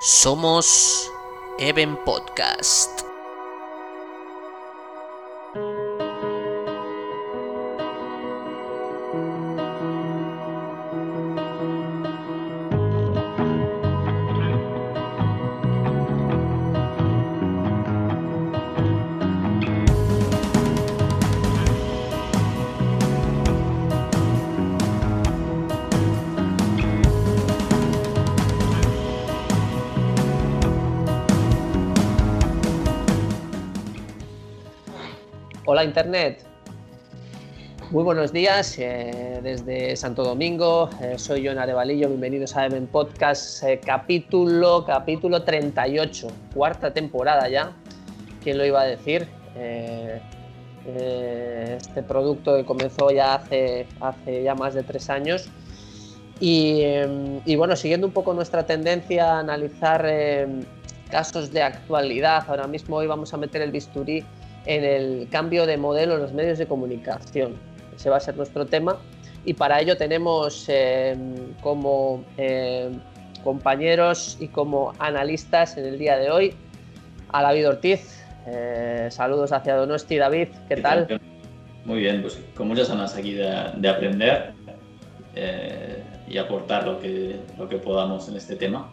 Somos Even Podcast. Internet. Muy buenos días eh, desde Santo Domingo. Eh, soy John Arevalillo. Bienvenidos a Even Podcast, eh, capítulo, capítulo 38, cuarta temporada ya. ¿Quién lo iba a decir? este producto que comenzó ya hace, ya más de tres años. Y, y bueno, siguiendo un poco nuestra tendencia a analizar casos de actualidad, ahora mismo hoy vamos a meter el bisturí en el cambio de modelo en los medios de comunicación. Ese va a ser nuestro tema y para ello tenemos eh, como eh, compañeros y como analistas en el día de hoy a David Ortiz. Eh, saludos hacia Donosti. David, ¿qué tal? Muy bien, pues con muchas ganas aquí de, aprender y aportar lo que, lo que podamos en este tema.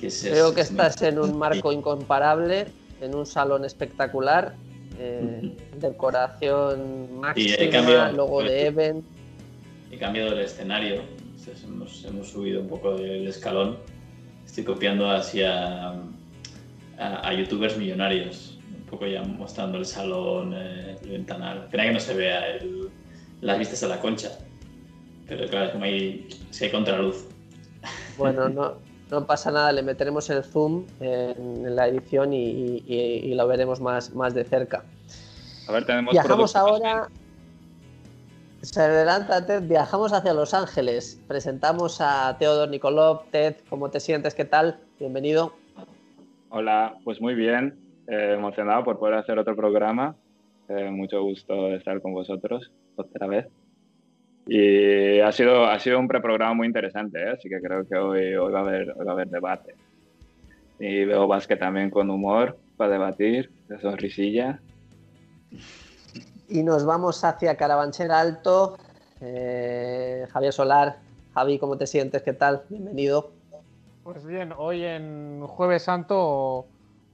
Creo que estás en un marco incomparable en un salón espectacular, eh, decoración máxima, logo de Even. He cambiado el escenario, hemos, subido un poco del escalón. Estoy copiando hacia a, youtubers millonarios, un poco ya mostrando el salón, eh, el ventanal. Pena que no se vea las vistas a la concha, pero claro, es como hay, si hay contraluz. Bueno, no, no pasa nada, le meteremos el zoom en, la edición y, lo veremos más, más de cerca. A ver, tenemos Viajamos ahora. Se adelanta Ted, viajamos hacia Los Ángeles. Presentamos a Teodor Nikolov. Ted, ¿cómo te sientes? ¿Qué tal? Bienvenido. Hola, pues muy bien. Eh, emocionado por poder hacer otro programa. Eh, mucho gusto estar con vosotros otra vez. Y ha sido, ha sido un preprograma muy interesante, ¿eh? así que creo que hoy, hoy, va a haber, va a haber debate. Y veo Vázquez también con humor para debatir, de sonrisilla. Y nos vamos hacia Carabanchel Alto. Eh, Javier Solar, Javi, ¿cómo te sientes? ¿Qué tal? Bienvenido. Pues bien, hoy en Jueves Santo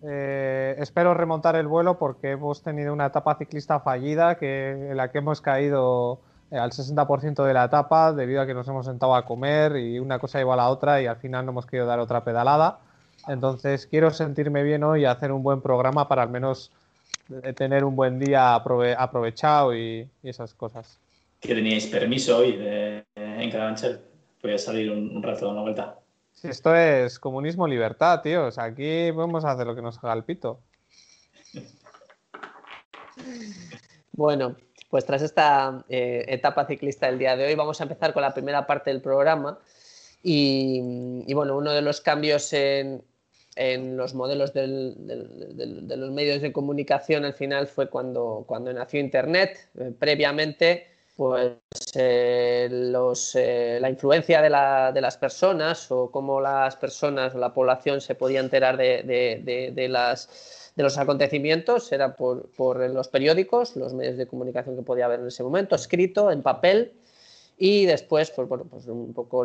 eh, espero remontar el vuelo porque hemos tenido una etapa ciclista fallida que, en la que hemos caído al 60% de la etapa debido a que nos hemos sentado a comer y una cosa iba a la otra y al final no hemos querido dar otra pedalada. Entonces quiero sentirme bien hoy y hacer un buen programa para al menos eh, tener un buen día aprovechado y, esas cosas. ¿Que teníais permiso hoy en Carabanchel? Voy a salir un, rato de una vuelta. Si esto es comunismo libertad, tío. aquí podemos hacer lo que nos haga el pito. Bueno, pues tras esta eh, etapa ciclista del día de hoy, vamos a empezar con la primera parte del programa. Y, bueno, uno de los cambios en, los modelos de los medios de comunicación al final fue cuando, cuando nació Internet. Eh, previamente, pues eh, la influencia de, las personas o cómo las personas o la población se podía enterar de las de los acontecimientos era por, los periódicos, los medios de comunicación que podía haber en ese momento, escrito en papel y después, pues, bueno, pues un poco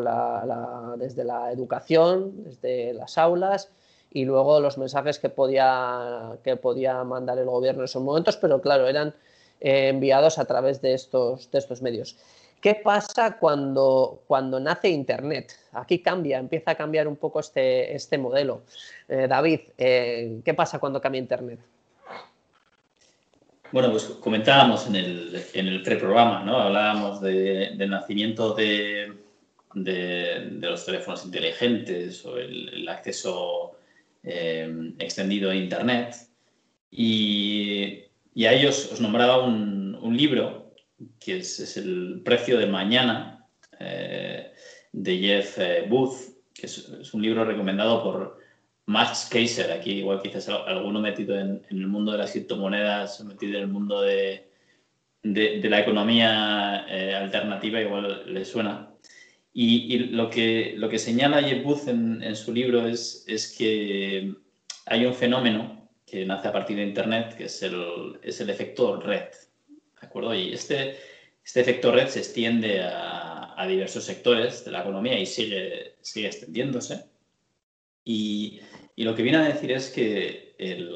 desde la educación, desde las aulas y luego los mensajes que podía, que podía mandar el gobierno en esos momentos, pero claro, eran eh, enviados a través de estos, de estos medios. ¿Qué pasa cuando, cuando nace Internet? Aquí cambia, empieza a cambiar un poco este, este modelo. Eh, David, eh, ¿qué pasa cuando cambia Internet? Bueno, pues comentábamos en el, preprograma, ¿no? Hablábamos del nacimiento de, los teléfonos inteligentes o el, acceso eh, extendido a Internet. Y, a ellos os nombraba un libro que es, el precio de mañana eh, de Jeff eh, Booth, que es, un libro recomendado por Max Kaiser, aquí igual quizás alguno metido en, el mundo de las criptomonedas, metido en el mundo de, de, la economía eh, alternativa, igual le suena. Y, lo, que, lo que señala Jeff Booth en, su libro es, es, que hay un fenómeno que nace a partir de Internet, que es el, es el efecto red. ¿De acuerdo? Y este, este efecto red se extiende a, a diversos sectores de la economía y sigue, sigue extendiéndose. Y, y, lo que viene a decir es que el,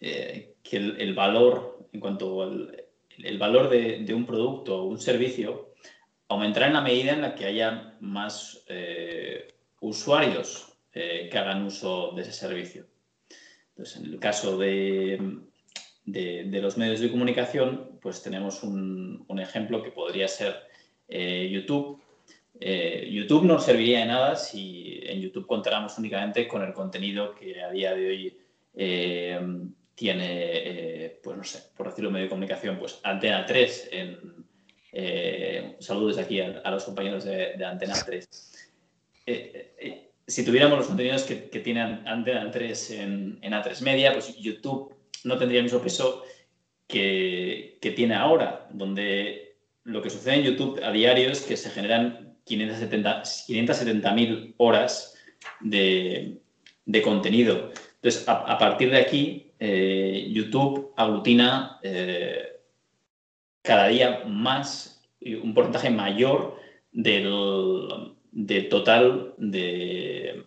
eh, que el, valor, en cuanto al el valor de, de, un producto o un servicio, aumentará en la medida en la que haya más eh, usuarios eh, que hagan uso de ese servicio. Entonces, en el caso de, de, los medios de comunicación, pues tenemos un, ejemplo que podría ser eh, YouTube. YouTube no serviría de nada si en YouTube contáramos únicamente con el contenido que a día de hoy tiene, pues no sé, por decirlo medio de comunicación, pues Antena 3 en, eh, saludos aquí a, los compañeros de, Antena 3. Eh, eh, si tuviéramos los contenidos que, tienen Antena 3 en, A3 Media, pues YouTube no tendría el mismo peso que, tiene ahora, donde lo que sucede en YouTube a diario es que se generan 570.000 horas de, contenido. Entonces, a, partir de aquí, YouTube aglutina cada día más, un porcentaje mayor del, total de,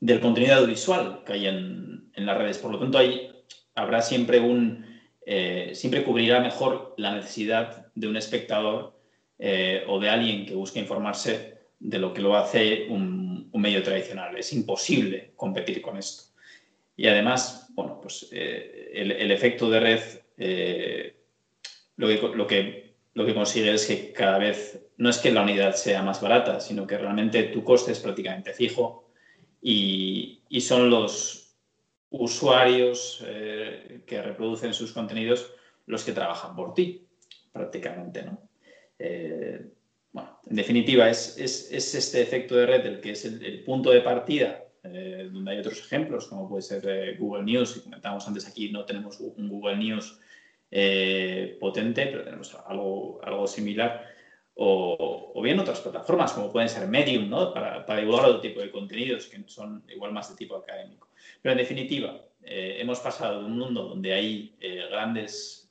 del contenido audiovisual que hay en, las redes. Por lo tanto, ahí habrá siempre un, eh, siempre cubrirá mejor la necesidad de un espectador eh, o de alguien que busque informarse de lo que lo hace un, medio tradicional. Es imposible competir con esto. Y además, bueno, pues eh, el, efecto de red lo que, lo, que, lo que consigue es que cada vez no es que la unidad sea más barata, sino que realmente tu coste es prácticamente fijo y, y son los usuarios eh, que reproducen sus contenidos los que trabajan por ti, prácticamente. ¿no? Eh, bueno, en definitiva, es, es, es, este efecto de red el que es el, punto de partida, eh, donde hay otros ejemplos, como puede ser Google News, y comentábamos antes aquí, no tenemos un Google News eh, potente, pero tenemos algo, algo similar. O, bien otras plataformas, como pueden ser Medium, ¿no? para, para, divulgar otro tipo de contenidos que son igual más de tipo académico. Pero en definitiva, eh, hemos pasado de un mundo donde hay eh, grandes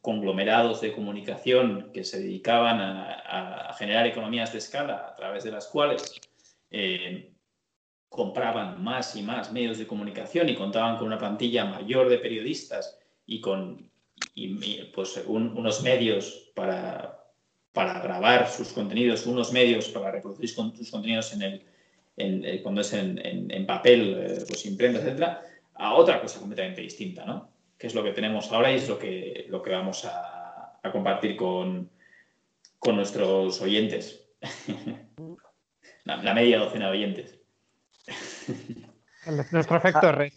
conglomerados de comunicación que se dedicaban a, generar economías de escala a través de las cuales compraban más y más medios de comunicación y contaban con una plantilla mayor de periodistas y con pues unos medios para, para, grabar sus contenidos, unos medios para reproducir sus contenidos en el, en, eh, cuando es en, en, papel, eh, pues imprenta, etcétera, a otra cosa completamente distinta, ¿no? Que es lo que tenemos ahora y es lo que, lo que vamos a, a compartir con, con nuestros oyentes. la, media docena de oyentes. nuestro efecto ah. red.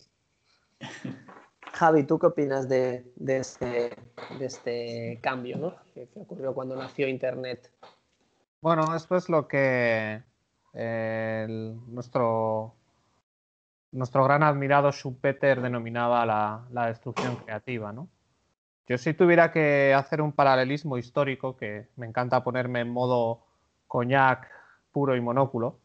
Javi, ¿tú qué opinas de, este, este, cambio que, ocurrió cuando nació Internet? Bueno, esto es lo que nuestro, nuestro gran admirado Schumpeter denominaba la, destrucción creativa. Yo si tuviera que hacer un paralelismo histórico, que me encanta ponerme en modo coñac puro y monóculo,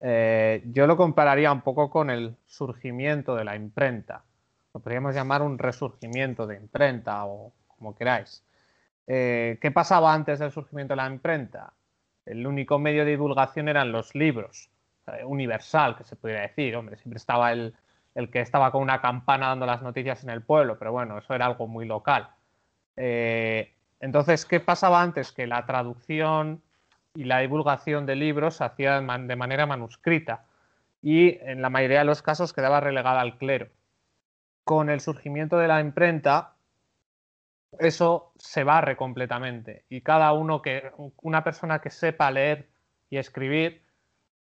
eh, yo lo compararía un poco con el surgimiento de la imprenta lo podríamos llamar un resurgimiento de imprenta o como queráis. Eh, ¿Qué pasaba antes del surgimiento de la imprenta? El único medio de divulgación eran los libros, universal, que se podría decir. Hombre, siempre estaba el, que estaba con una campana dando las noticias en el pueblo, pero bueno, eso era algo muy local. Eh, entonces, ¿qué pasaba antes? Que la traducción y la divulgación de libros se hacía de manera manuscrita y en la mayoría de los casos quedaba relegada al clero con el surgimiento de la imprenta, eso se barre completamente. Y cada uno que, una persona que sepa leer y escribir,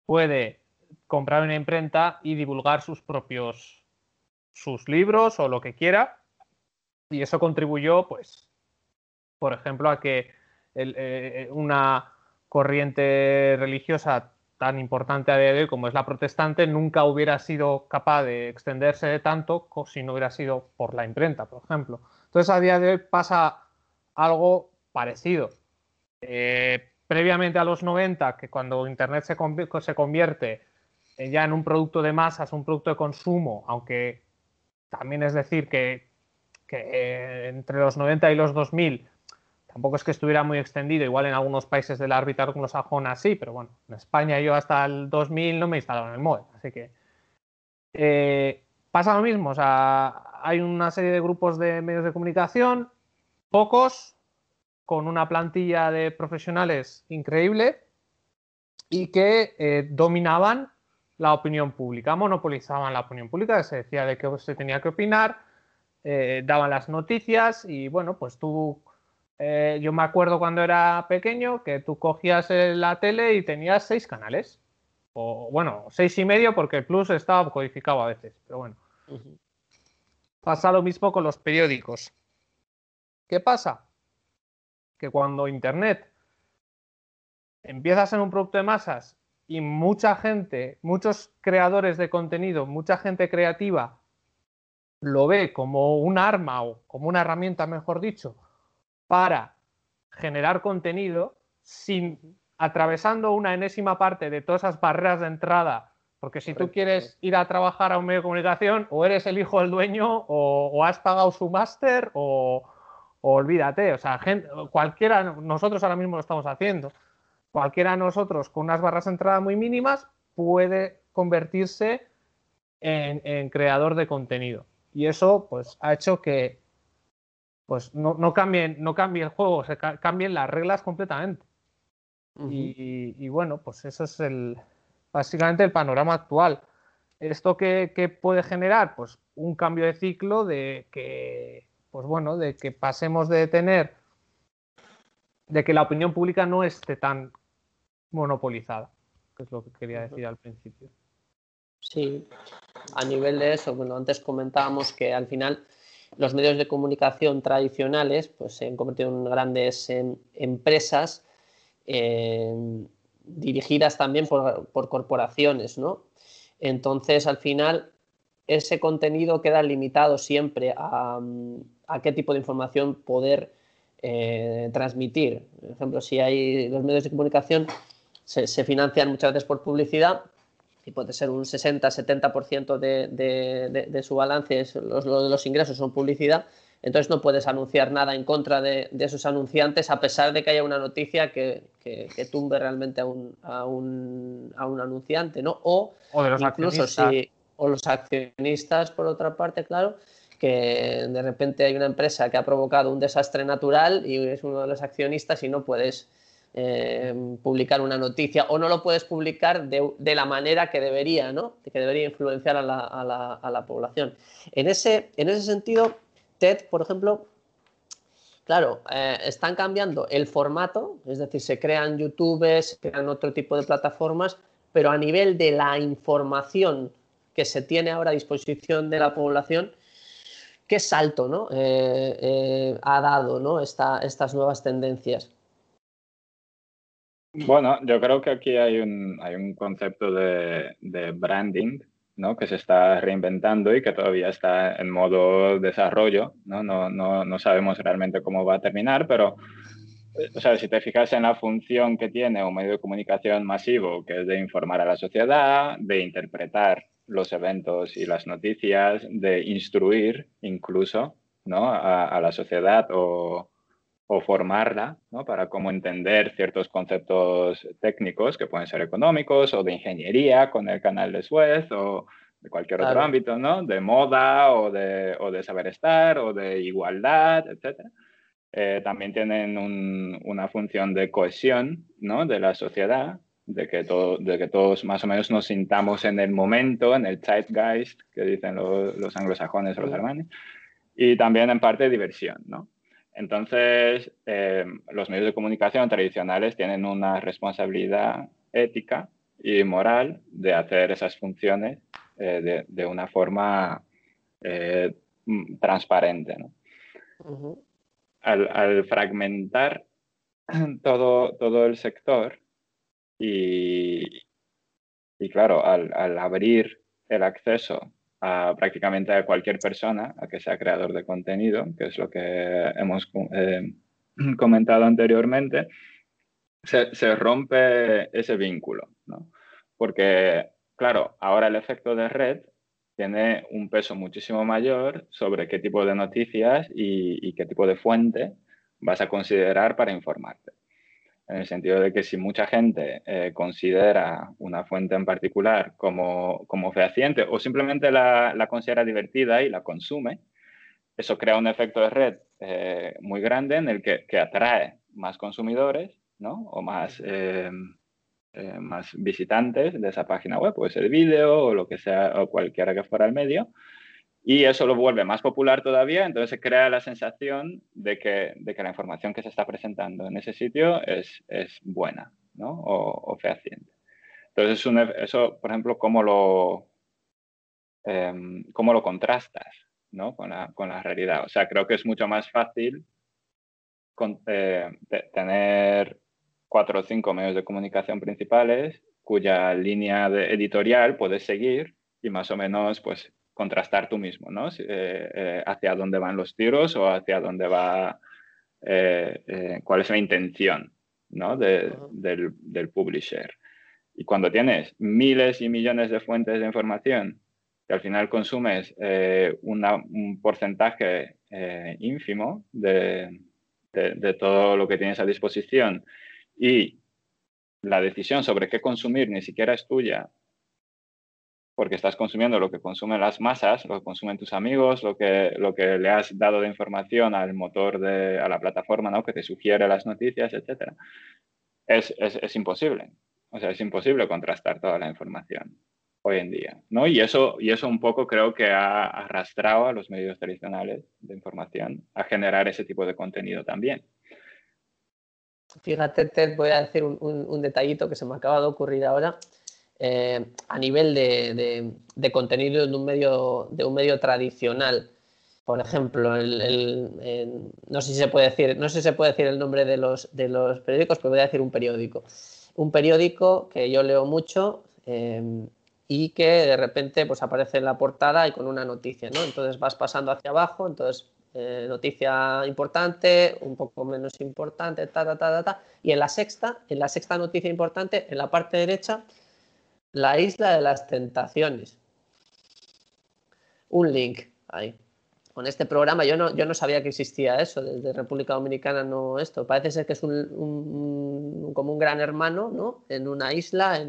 puede comprar una imprenta y divulgar sus propios, sus libros o lo que quiera. Y eso contribuyó, pues, por ejemplo, a que eh, una corriente religiosa tan importante a día de hoy como es la protestante nunca hubiera sido capaz de extenderse tanto si no hubiera sido por la imprenta, por ejemplo. Entonces a día de hoy pasa algo parecido. Eh, previamente a los 90, que cuando Internet se, convierte ya en un producto de masas, un producto de consumo, aunque también es decir que, que entre los 90 y los 2000 tampoco es que estuviera muy extendido, igual en algunos países del árbitro anglosajona sí, pero bueno, en España yo hasta el 2000 no me instalaron el modem, así que eh, pasa lo mismo, o sea, hay una serie de grupos de medios de comunicación, pocos, con una plantilla de profesionales increíble y que eh, dominaban la opinión pública, monopolizaban la opinión pública, se decía de qué se tenía que opinar, eh, daban las noticias y bueno, pues tú eh, yo me acuerdo cuando era pequeño que tú cogías la tele y tenías seis canales. O bueno, seis y medio porque el plus estaba codificado a veces, pero bueno. Pasa lo mismo con los periódicos. ¿Qué pasa? Que cuando Internet empieza a ser un producto de masas y mucha gente, muchos creadores de contenido, mucha gente creativa lo ve como un arma o como una herramienta, mejor dicho, para generar contenido sin atravesando una enésima parte de todas esas barreras de entrada. Porque si tú quieres ir a trabajar a un medio de comunicación, o eres el hijo del dueño, o, has pagado su máster, o, olvídate. O sea, cualquiera, nosotros ahora mismo lo estamos haciendo. Cualquiera de nosotros con unas barras de entrada muy mínimas puede convertirse en, en creador de contenido. Y eso, pues, ha hecho que pues no, no, cambien, no cambie el juego, se cambien las reglas completamente. y, bueno, pues eso es el básicamente el panorama actual. ¿Esto qué, puede generar? Pues un cambio de ciclo de que, pues bueno, de que pasemos de tener, de que la opinión pública no esté tan monopolizada, que es lo que quería decir al principio. Sí, a nivel de eso, bueno, antes comentábamos que al final los medios de comunicación tradicionales pues, se han convertido en grandes empresas em, dirigidas también por, corporaciones, ¿no? Entonces, al final, ese contenido queda limitado siempre a, qué tipo de información poder eh, transmitir. Por ejemplo, si hay los medios de comunicación se, se financian muchas veces por publicidad, y puede ser un 60-70% de, de, de, su balance, los, los ingresos son publicidad, entonces no puedes anunciar nada en contra de, de esos anunciantes a pesar de que haya una noticia que, que, tumbe realmente a un, a, un, a un, anunciante, ¿no? O, los incluso si, o los accionistas, por otra parte, claro, que de repente hay una empresa que ha provocado un desastre natural y es uno de los accionistas y no puedes eh, publicar una noticia o no lo puedes publicar de, la manera que debería, ¿no? que debería influenciar a la, población. En ese, en ese sentido, TED, por ejemplo, claro, eh, están cambiando el formato, es decir, se crean YouTube, se crean otro tipo de plataformas, pero a nivel de la información que se tiene ahora a disposición de la población, qué salto ¿no? Eh, ha dado ¿no? estas nuevas tendencias. Bueno, yo creo que aquí hay un, hay un concepto de, de branding ¿no? que se está reinventando y que todavía está en modo desarrollo. ¿no? No, no, no sabemos realmente cómo va a terminar, pero o sea, si te fijas en la función que tiene un medio de comunicación masivo, que es de informar a la sociedad, de interpretar los eventos y las noticias, de instruir incluso ¿no? a, a la sociedad o, o formarla ¿no? para cómo entender ciertos conceptos técnicos que pueden ser económicos o de ingeniería con el canal de Suez o de cualquier otro ámbito, ¿no? de moda o de, o de saber estar o de igualdad, etc. Eh, también tienen una función de cohesión ¿no? de la sociedad, de que, todo, de que todos más o menos nos sintamos en el momento, en el zeitgeist, que dicen los anglosajones o los alemanes, y también en parte diversión, ¿no? Entonces, eh, los medios de comunicación tradicionales tienen una responsabilidad ética y moral de hacer esas funciones eh, de, una forma eh, transparente. al, fragmentar todo, todo el sector y, y claro, al, al abrir el acceso a prácticamente a cualquier persona a que sea creador de contenido, que es lo que hemos eh, comentado anteriormente, se, rompe ese vínculo, ¿no? Porque, claro, ahora el efecto de red tiene un peso muchísimo mayor sobre qué tipo de noticias y, qué tipo de fuente vas a considerar para informarte. En el sentido de que si mucha gente eh, considera una fuente en particular como, como fehaciente o simplemente la, la, considera divertida y la consume, eso crea un efecto de red eh, muy grande en el que, que atrae más consumidores ¿no? o más, eh, más visitantes de esa página web, puede ser vídeo o lo que sea, o cualquiera que fuera el medio. Y eso lo vuelve más popular todavía, entonces se crea la sensación de que, de que la información que se está presentando en ese sitio es, es buena ¿no? o, fehaciente. Entonces, eso, por ejemplo, ¿cómo lo, em, cómo lo contrastas ¿no? con, la, con, la, realidad? O sea, creo que es mucho más fácil con, eh, tener cuatro o cinco medios de comunicación principales cuya línea editorial puedes seguir y más o menos pues contrastar tú mismo, ¿no? Eh, eh, hacia dónde van los tiros o hacia dónde va, eh, cuál es la intención, ¿no? del, del, publisher. Y cuando tienes miles y millones de fuentes de información que al final consumes un porcentaje ínfimo de, de, todo lo que tienes a disposición y la decisión sobre qué consumir ni siquiera es tuya, porque estás consumiendo lo que consumen las masas, lo que consumen tus amigos, lo que, lo que le has dado de información al motor, de, a la plataforma ¿no? que te sugiere las noticias, etc. Es, es, es, imposible. O sea, es imposible contrastar toda la información hoy en día. ¿no? Y, eso, y eso un poco creo que ha arrastrado a los medios tradicionales de información a generar ese tipo de contenido también. Fíjate, Ted, voy a decir un, detallito que se me acaba de ocurrir ahora. Eh, a nivel de, contenido de un, medio, de un medio tradicional, por ejemplo, no sé si se puede decir, no sé si se puede decir el nombre de los, de los periódicos, pero voy a decir un periódico. Un periódico que yo leo mucho eh, y que de repente pues, aparece en la portada y con una noticia, ¿no? Entonces vas pasando hacia abajo, entonces eh, noticia importante, un poco menos importante, ta, ta, ta, ta, Y en la sexta, en la sexta noticia importante, en la parte derecha, la isla de las tentaciones. Un link ahí con este programa. Yo no, yo no sabía que existía eso, desde República Dominicana no esto. Parece ser que es un, como un gran hermano, ¿no? En una isla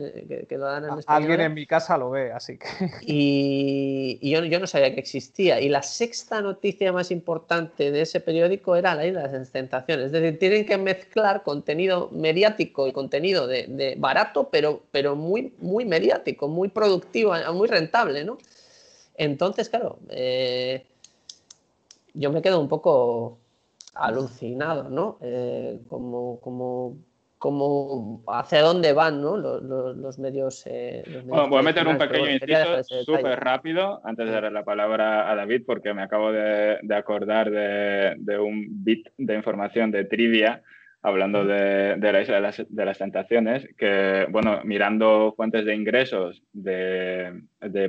que, lo dan en español. Alguien en mi casa lo ve, así que... Y, yo, yo, no sabía que existía. Y la sexta noticia más importante de ese periódico era la isla de las tentaciones. Es decir, tienen que mezclar contenido mediático y contenido de, barato, pero, pero muy, muy mediático, muy productivo, muy rentable, ¿no? Entonces, claro... Eh, yo me quedo un poco alucinado, ¿no? Eh, como, como, como hacia dónde van ¿no? los, medios. Eh, bueno, voy a meter un pequeño inciso súper rápido antes de darle la palabra a David, porque me acabo de, acordar de, de, un bit de información de trivia hablando de, la isla de las, tentaciones, que, bueno, mirando fuentes de ingresos de,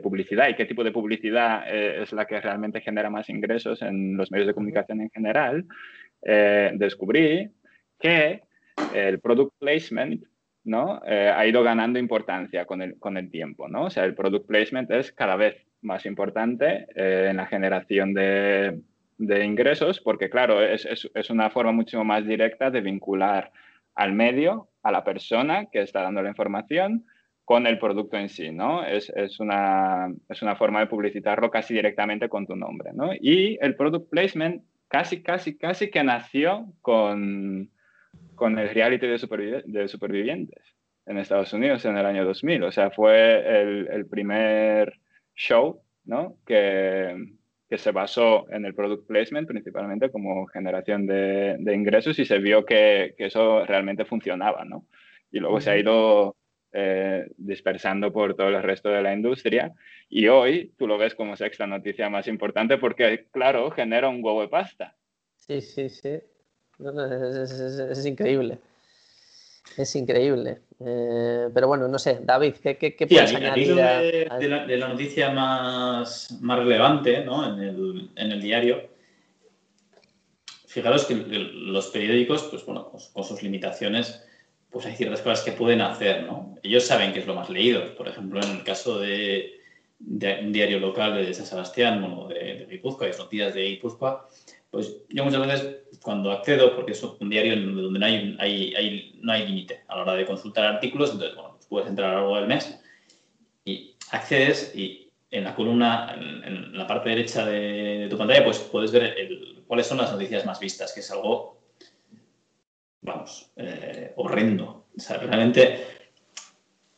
publicidad y qué tipo de publicidad eh, es la que realmente genera más ingresos en los medios de comunicación en general, eh, descubrí que el product placement ¿no? Eh, ha ido ganando importancia con el, con el tiempo. ¿no? O sea, el product placement es cada vez más importante en la generación de, de ingresos, porque claro, es, es, una forma mucho más directa de vincular al medio, a la persona que está dando la información, con el producto en sí, ¿no? Es, es, una, es una forma de publicitarlo casi directamente con tu nombre, ¿no? Y el product placement casi, casi, casi que nació con, con el reality de, de supervivientes en Estados Unidos en el año 2000. O sea, fue el, el primer show, ¿no? Que, que se basó en el product placement principalmente como generación de, ingresos y se vio que, eso realmente funcionaba, ¿no? Y luego se ha ido eh, dispersando por todo el resto de la industria y hoy tú lo ves como sexta noticia más importante porque, claro, genera un huevo de pasta. Sí, sí, sí. es increíble. Es increíble. Eh, pero bueno, no sé, David, ¿qué, qué, qué puedes añadir? De, la, noticia más, más relevante ¿no? en, el, en, el, diario, fijaros que los periódicos, pues bueno, pues, con sus limitaciones, pues hay ciertas cosas que pueden hacer, ¿no? Ellos saben que es lo más leído. Por ejemplo, en el caso de, un diario local de San Sebastián, bueno, de, de Guipúzcoa, de noticias de Guipúzcoa, pues yo muchas veces cuando accedo, porque es un diario donde no hay, hay, no hay límite a la hora de consultar artículos, entonces, bueno, pues puedes entrar a lo largo del mes y accedes y en la columna, en, la parte derecha de, tu pantalla, pues puedes ver cuáles son las noticias más vistas, que es algo, vamos, eh, horrendo. O sea, realmente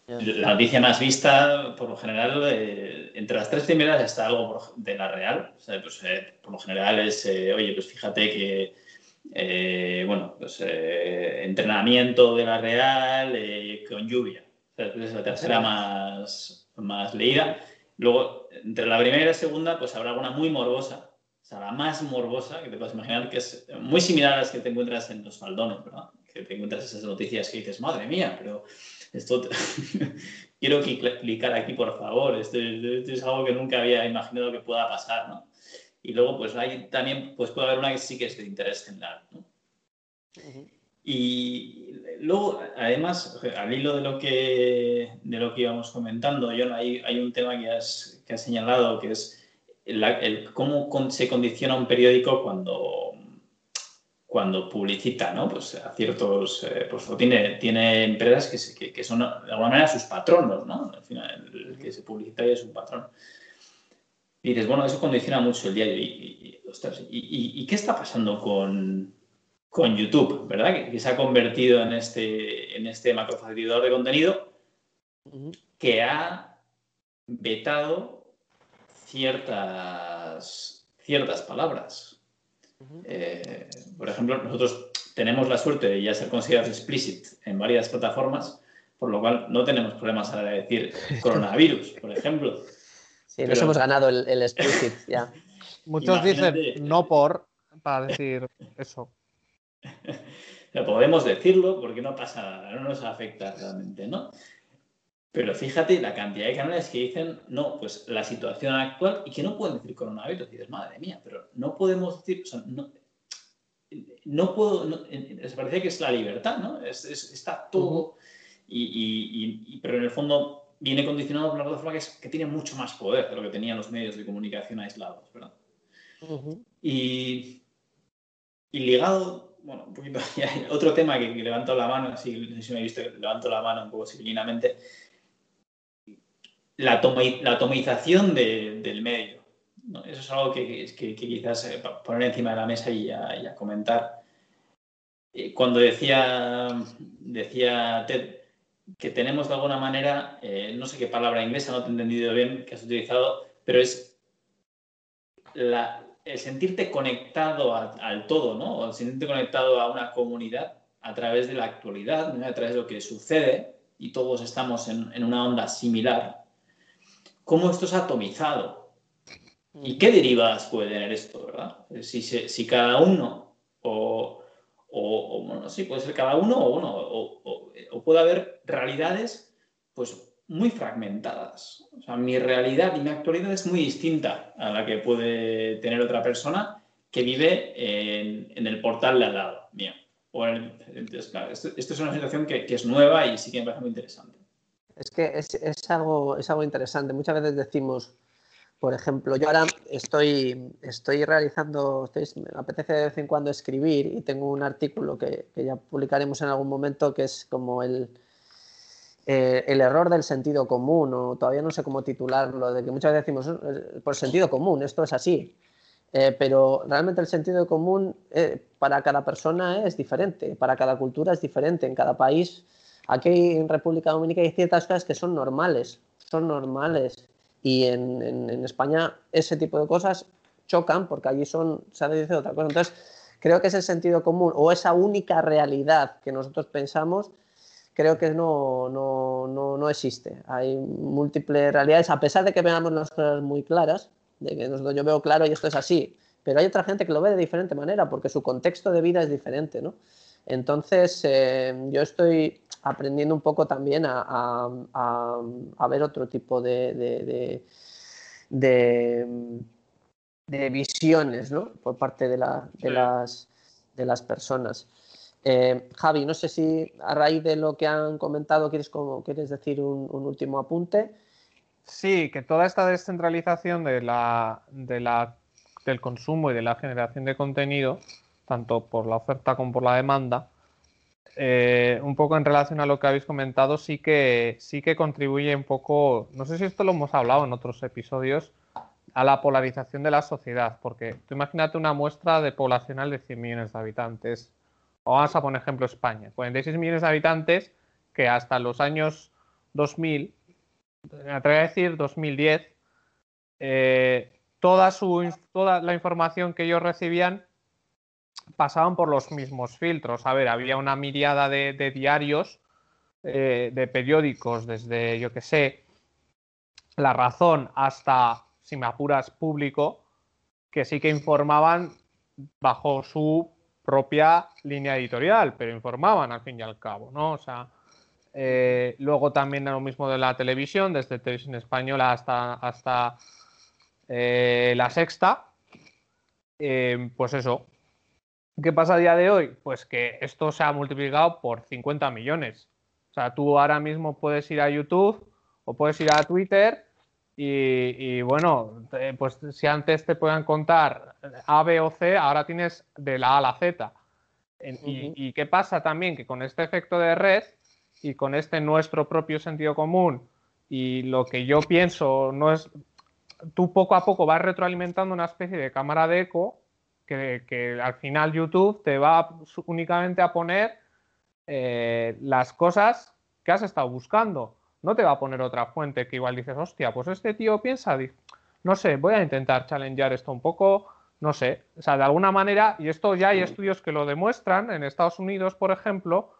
la noticia más vista, por lo general, eh, entre las tres primeras está algo de la real. Pues, eh, por lo general es, oye, pues fíjate que, bueno, pues entrenamiento de la real con lluvia. es la tercera más, más leída. Luego, entre la primera y la segunda, pues habrá alguna muy morbosa. O sea, la más morbosa que te puedes imaginar, que es muy similar a las que te encuentras en los faldones, ¿verdad? Que te encuentras esas noticias que dices, madre mía, pero esto quiero clicar aquí, por favor. Esto, es algo que nunca había imaginado que pueda pasar, ¿no? Y luego, pues hay también, pues puede haber una que sí que es de interés general, ¿no? Y luego, además, al hilo de lo que, de lo que íbamos comentando, John, hay, hay un tema que has, que has señalado, que es el, cómo se condiciona un periódico cuando, cuando publicita, ¿no? Pues a ciertos, eh, pues tiene, tiene empresas que, que, son de alguna manera sus patronos, ¿no? Al final, el que se publicita es un patrón. Y dices, bueno, eso condiciona mucho el diario. Y, y, y qué está pasando con, con YouTube, ¿verdad? Que, se ha convertido en este, en este macrofacilitador de contenido que ha vetado ciertas, ciertas palabras. Eh, por ejemplo, nosotros tenemos la suerte de ya ser considerados explicit en varias plataformas, por lo cual no tenemos problemas a decir coronavirus, por ejemplo. Sí, nos hemos ganado el, el explicit ya. Muchos dicen no por para decir eso. podemos decirlo porque no pasa nada, no nos afecta realmente, ¿no? Pero fíjate la cantidad de canales que dicen, no, pues la situación actual y que no pueden decir coronavirus. Y dices, madre mía, pero no podemos decir, o sea, no, no puedo, no, se parece que es la libertad, ¿no? está todo, y, pero en el fondo viene condicionado por una plataforma que, tiene mucho más poder de lo que tenían los medios de comunicación aislados, ¿verdad? y, y ligado bueno, un poquito, otro tema que, levanto la mano, así, no sé si me he visto, levanto la mano un poco civilinamente, la, la atomización del medio. Eso es algo que, que, quizás eh, poner encima de la mesa y a, comentar. Eh, cuando decía, decía Ted que tenemos de alguna manera, eh, no sé qué palabra inglesa, no te he entendido bien que has utilizado, pero es la, el sentirte conectado al todo, ¿no? O el sentirte conectado a una comunidad a través de la actualidad, a través de lo que sucede, y todos estamos en, una onda similar, cómo esto es atomizado. ¿Y qué derivadas puede tener esto, verdad? Si, si cada uno, o, o, bueno, sí, puede ser cada uno, o, bueno, o, o puede haber realidades, pues muy fragmentadas. O sea, mi realidad y mi actualidad es muy distinta a la que puede tener otra persona que vive en, el portal de al lado mío. esto, es una situación que, es nueva y sí que me parece muy interesante. Es que es, algo, es algo interesante. Muchas veces decimos, por ejemplo, yo ahora estoy, estoy realizando, me apetece de vez en cuando escribir y tengo un artículo que ya publicaremos en algún momento que es como el, eh, el error del sentido común, o todavía no sé cómo titularlo, de que muchas veces decimos, eh, por sentido común, esto es así. Eh, pero realmente el sentido común para cada persona es diferente, para cada cultura es diferente, en cada país. Aquí en República Dominicana hay ciertas cosas que son normales, son normales. Y en, en, España ese tipo de cosas chocan porque allí son, se dicho otra cosa. Entonces, creo que es el sentido común o esa única realidad que nosotros pensamos creo que no, no, no, no, existe. Hay múltiples realidades, a pesar de que veamos las cosas muy claras, de que nosotros, yo veo claro y esto es así, pero hay otra gente que lo ve de diferente manera porque su contexto de vida es diferente, ¿no? Entonces, eh, yo estoy aprendiendo un poco también a, a, a, ver otro tipo de, de, de, de, visiones ¿no? por parte de, la, de, las, de las personas. Eh, Javi, no sé si a raíz de lo que han comentado quieres, como, quieres decir un, último apunte. Sí, que toda esta descentralización de la, del consumo y de la generación de contenido, tanto por la oferta como por la demanda, eh, un poco en relación a lo que habéis comentado, sí que, sí que contribuye un poco, no sé si esto lo hemos hablado en otros episodios, a la polarización de la sociedad, porque tú imagínate una muestra de poblacional de 100 millones de habitantes, o vamos a poner ejemplo España, 46 millones de habitantes que hasta los años 2000, me atrevo a decir 2010, eh, toda, su, toda la información que ellos recibían pasaban por los mismos filtros. A ver, había una miriada de, diarios, eh, de periódicos, desde, yo que sé, La Razón hasta, si me apuras, público, que sí que informaban bajo su propia línea editorial, pero informaban al fin y al cabo, ¿no? O sea, eh, luego también lo mismo de la televisión, desde Televisión Española hasta, hasta eh, La Sexta. pues eso, ¿Qué pasa a día de hoy? Pues que esto se ha multiplicado por 50 millones. O sea, tú ahora mismo puedes ir a YouTube o puedes ir a Twitter y, bueno, pues si antes te puedan contar A, B o C, ahora tienes de la A a la Z. y, y, qué pasa también? Que con este efecto de red y con este nuestro propio sentido común y lo que yo pienso no es... Tú poco a poco vas retroalimentando una especie de cámara de eco que, al final YouTube te va únicamente a poner eh, las cosas que has estado buscando. No te va a poner otra fuente que igual dices, hostia, pues este tío piensa, no sé, voy a intentar challengear esto un poco, no sé, o sea, de alguna manera, y esto ya hay estudios que lo demuestran, en Estados Unidos, por ejemplo,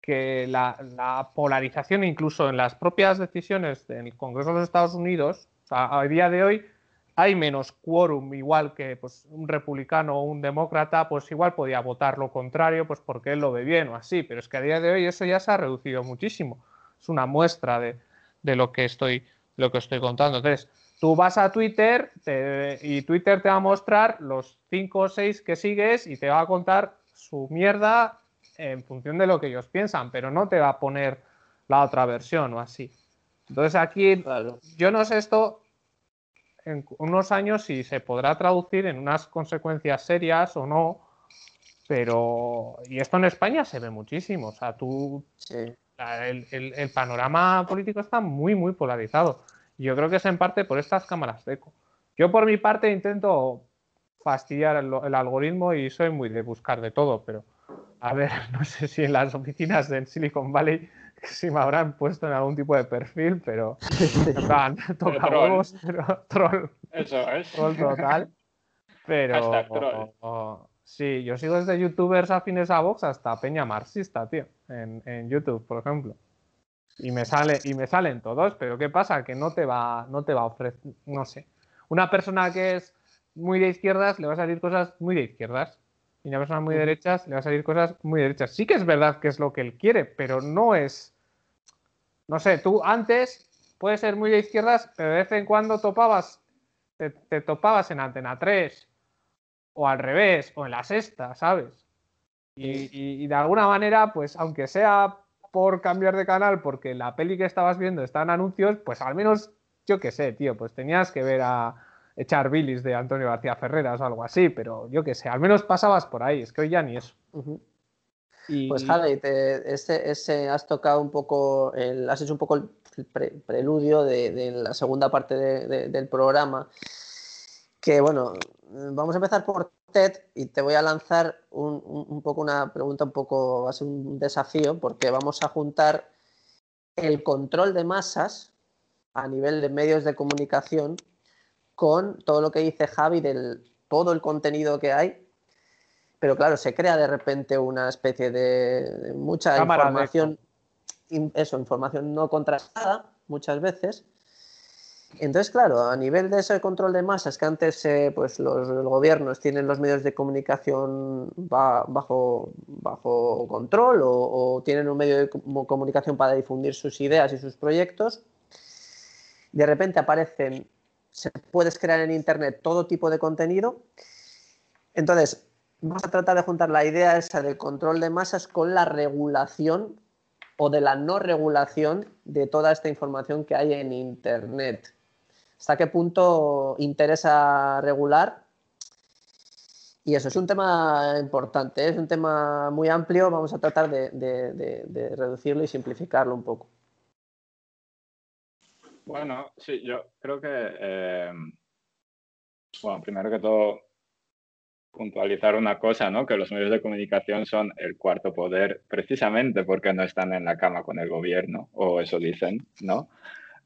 que la, la polarización incluso en las propias decisiones del Congreso de los Estados Unidos, o sea, a día de hoy hay menos quórum, igual que pues, un republicano o un demócrata, pues igual podía votar lo contrario, pues porque él lo ve bien o así, pero es que a día de hoy eso ya se ha reducido muchísimo. Es una muestra de, lo, que estoy, lo que estoy contando. Entonces, tú vas a Twitter y Twitter te va a mostrar los cinco o seis que sigues y te va a contar su mierda en función de lo que ellos piensan, pero no te va a poner la otra versión o así. Entonces aquí, yo no sé esto, en unos años si se podrá traducir en unas consecuencias serias o no, pero... Y esto en España se ve muchísimo, o sea, tú... El, panorama político está muy, muy polarizado. Yo creo que es en parte por estas cámaras de eco. Yo por mi parte intento fastidiar el, algoritmo y soy muy de buscar de todo, pero a ver, no sé si en las oficinas de Silicon Valley si me habrán puesto en algún tipo de perfil, pero en plan, toca huevos, pero troll. Eso es. Troll total. Pero sí, yo sigo desde youtubers afines a Vox hasta Peña Marxista, tío, en, en, YouTube, por ejemplo. Y me sale, y me salen todos, pero ¿qué pasa? Que no te va, no te va a ofrecer, no sé. Una persona que es muy de izquierdas le va a salir cosas muy de izquierdas y una persona muy derechas le va a salir cosas muy derechas. Sí que es verdad que es lo que él quiere, pero no es. No sé, tú antes puedes ser muy de izquierdas, pero de vez en cuando topabas, te, topabas en Antena 3 o al revés, o en la sexta, ¿sabes? Y, y, de alguna manera, pues aunque sea por cambiar de canal, porque la peli que estabas viendo está en anuncios, pues al menos, yo qué sé, tío, pues tenías que ver a, echar bilis de Antonio García Ferreras o algo así, pero yo qué sé, al menos pasabas por ahí, es que hoy ya ni eso. Pues Javi, ese, has tocado un poco, el, has hecho un poco el preludio de, la segunda parte del programa, que bueno, vamos a empezar por TED y te voy a lanzar un, un, poco una pregunta, un poco, va a ser un desafío, porque vamos a juntar el control de masas a nivel de medios de comunicación con todo lo que dice Javi del todo el contenido que hay. Pero claro, se crea de repente una especie de, mucha información, eso, información no contrastada muchas veces. Entonces, claro, a nivel de ese control de masas que antes eh, pues los, gobiernos tienen los medios de comunicación bajo, bajo control o, tienen un medio de comunicación para difundir sus ideas y sus proyectos, de repente aparecen se puedes crear en Internet todo tipo de contenido. Entonces, vamos a tratar de juntar la idea esa del control de masas con la regulación o de la no regulación de toda esta información que hay en Internet. ¿Hasta qué punto interesa regular? Y eso es un tema importante, ¿eh? es un tema muy amplio, vamos a tratar de, reducirlo y simplificarlo un poco. Bueno, sí, yo creo que, eh, bueno, primero que todo, puntualizar una cosa, ¿no? Que los medios de comunicación son el cuarto poder precisamente porque no están en la cama con el gobierno, o eso dicen, ¿no?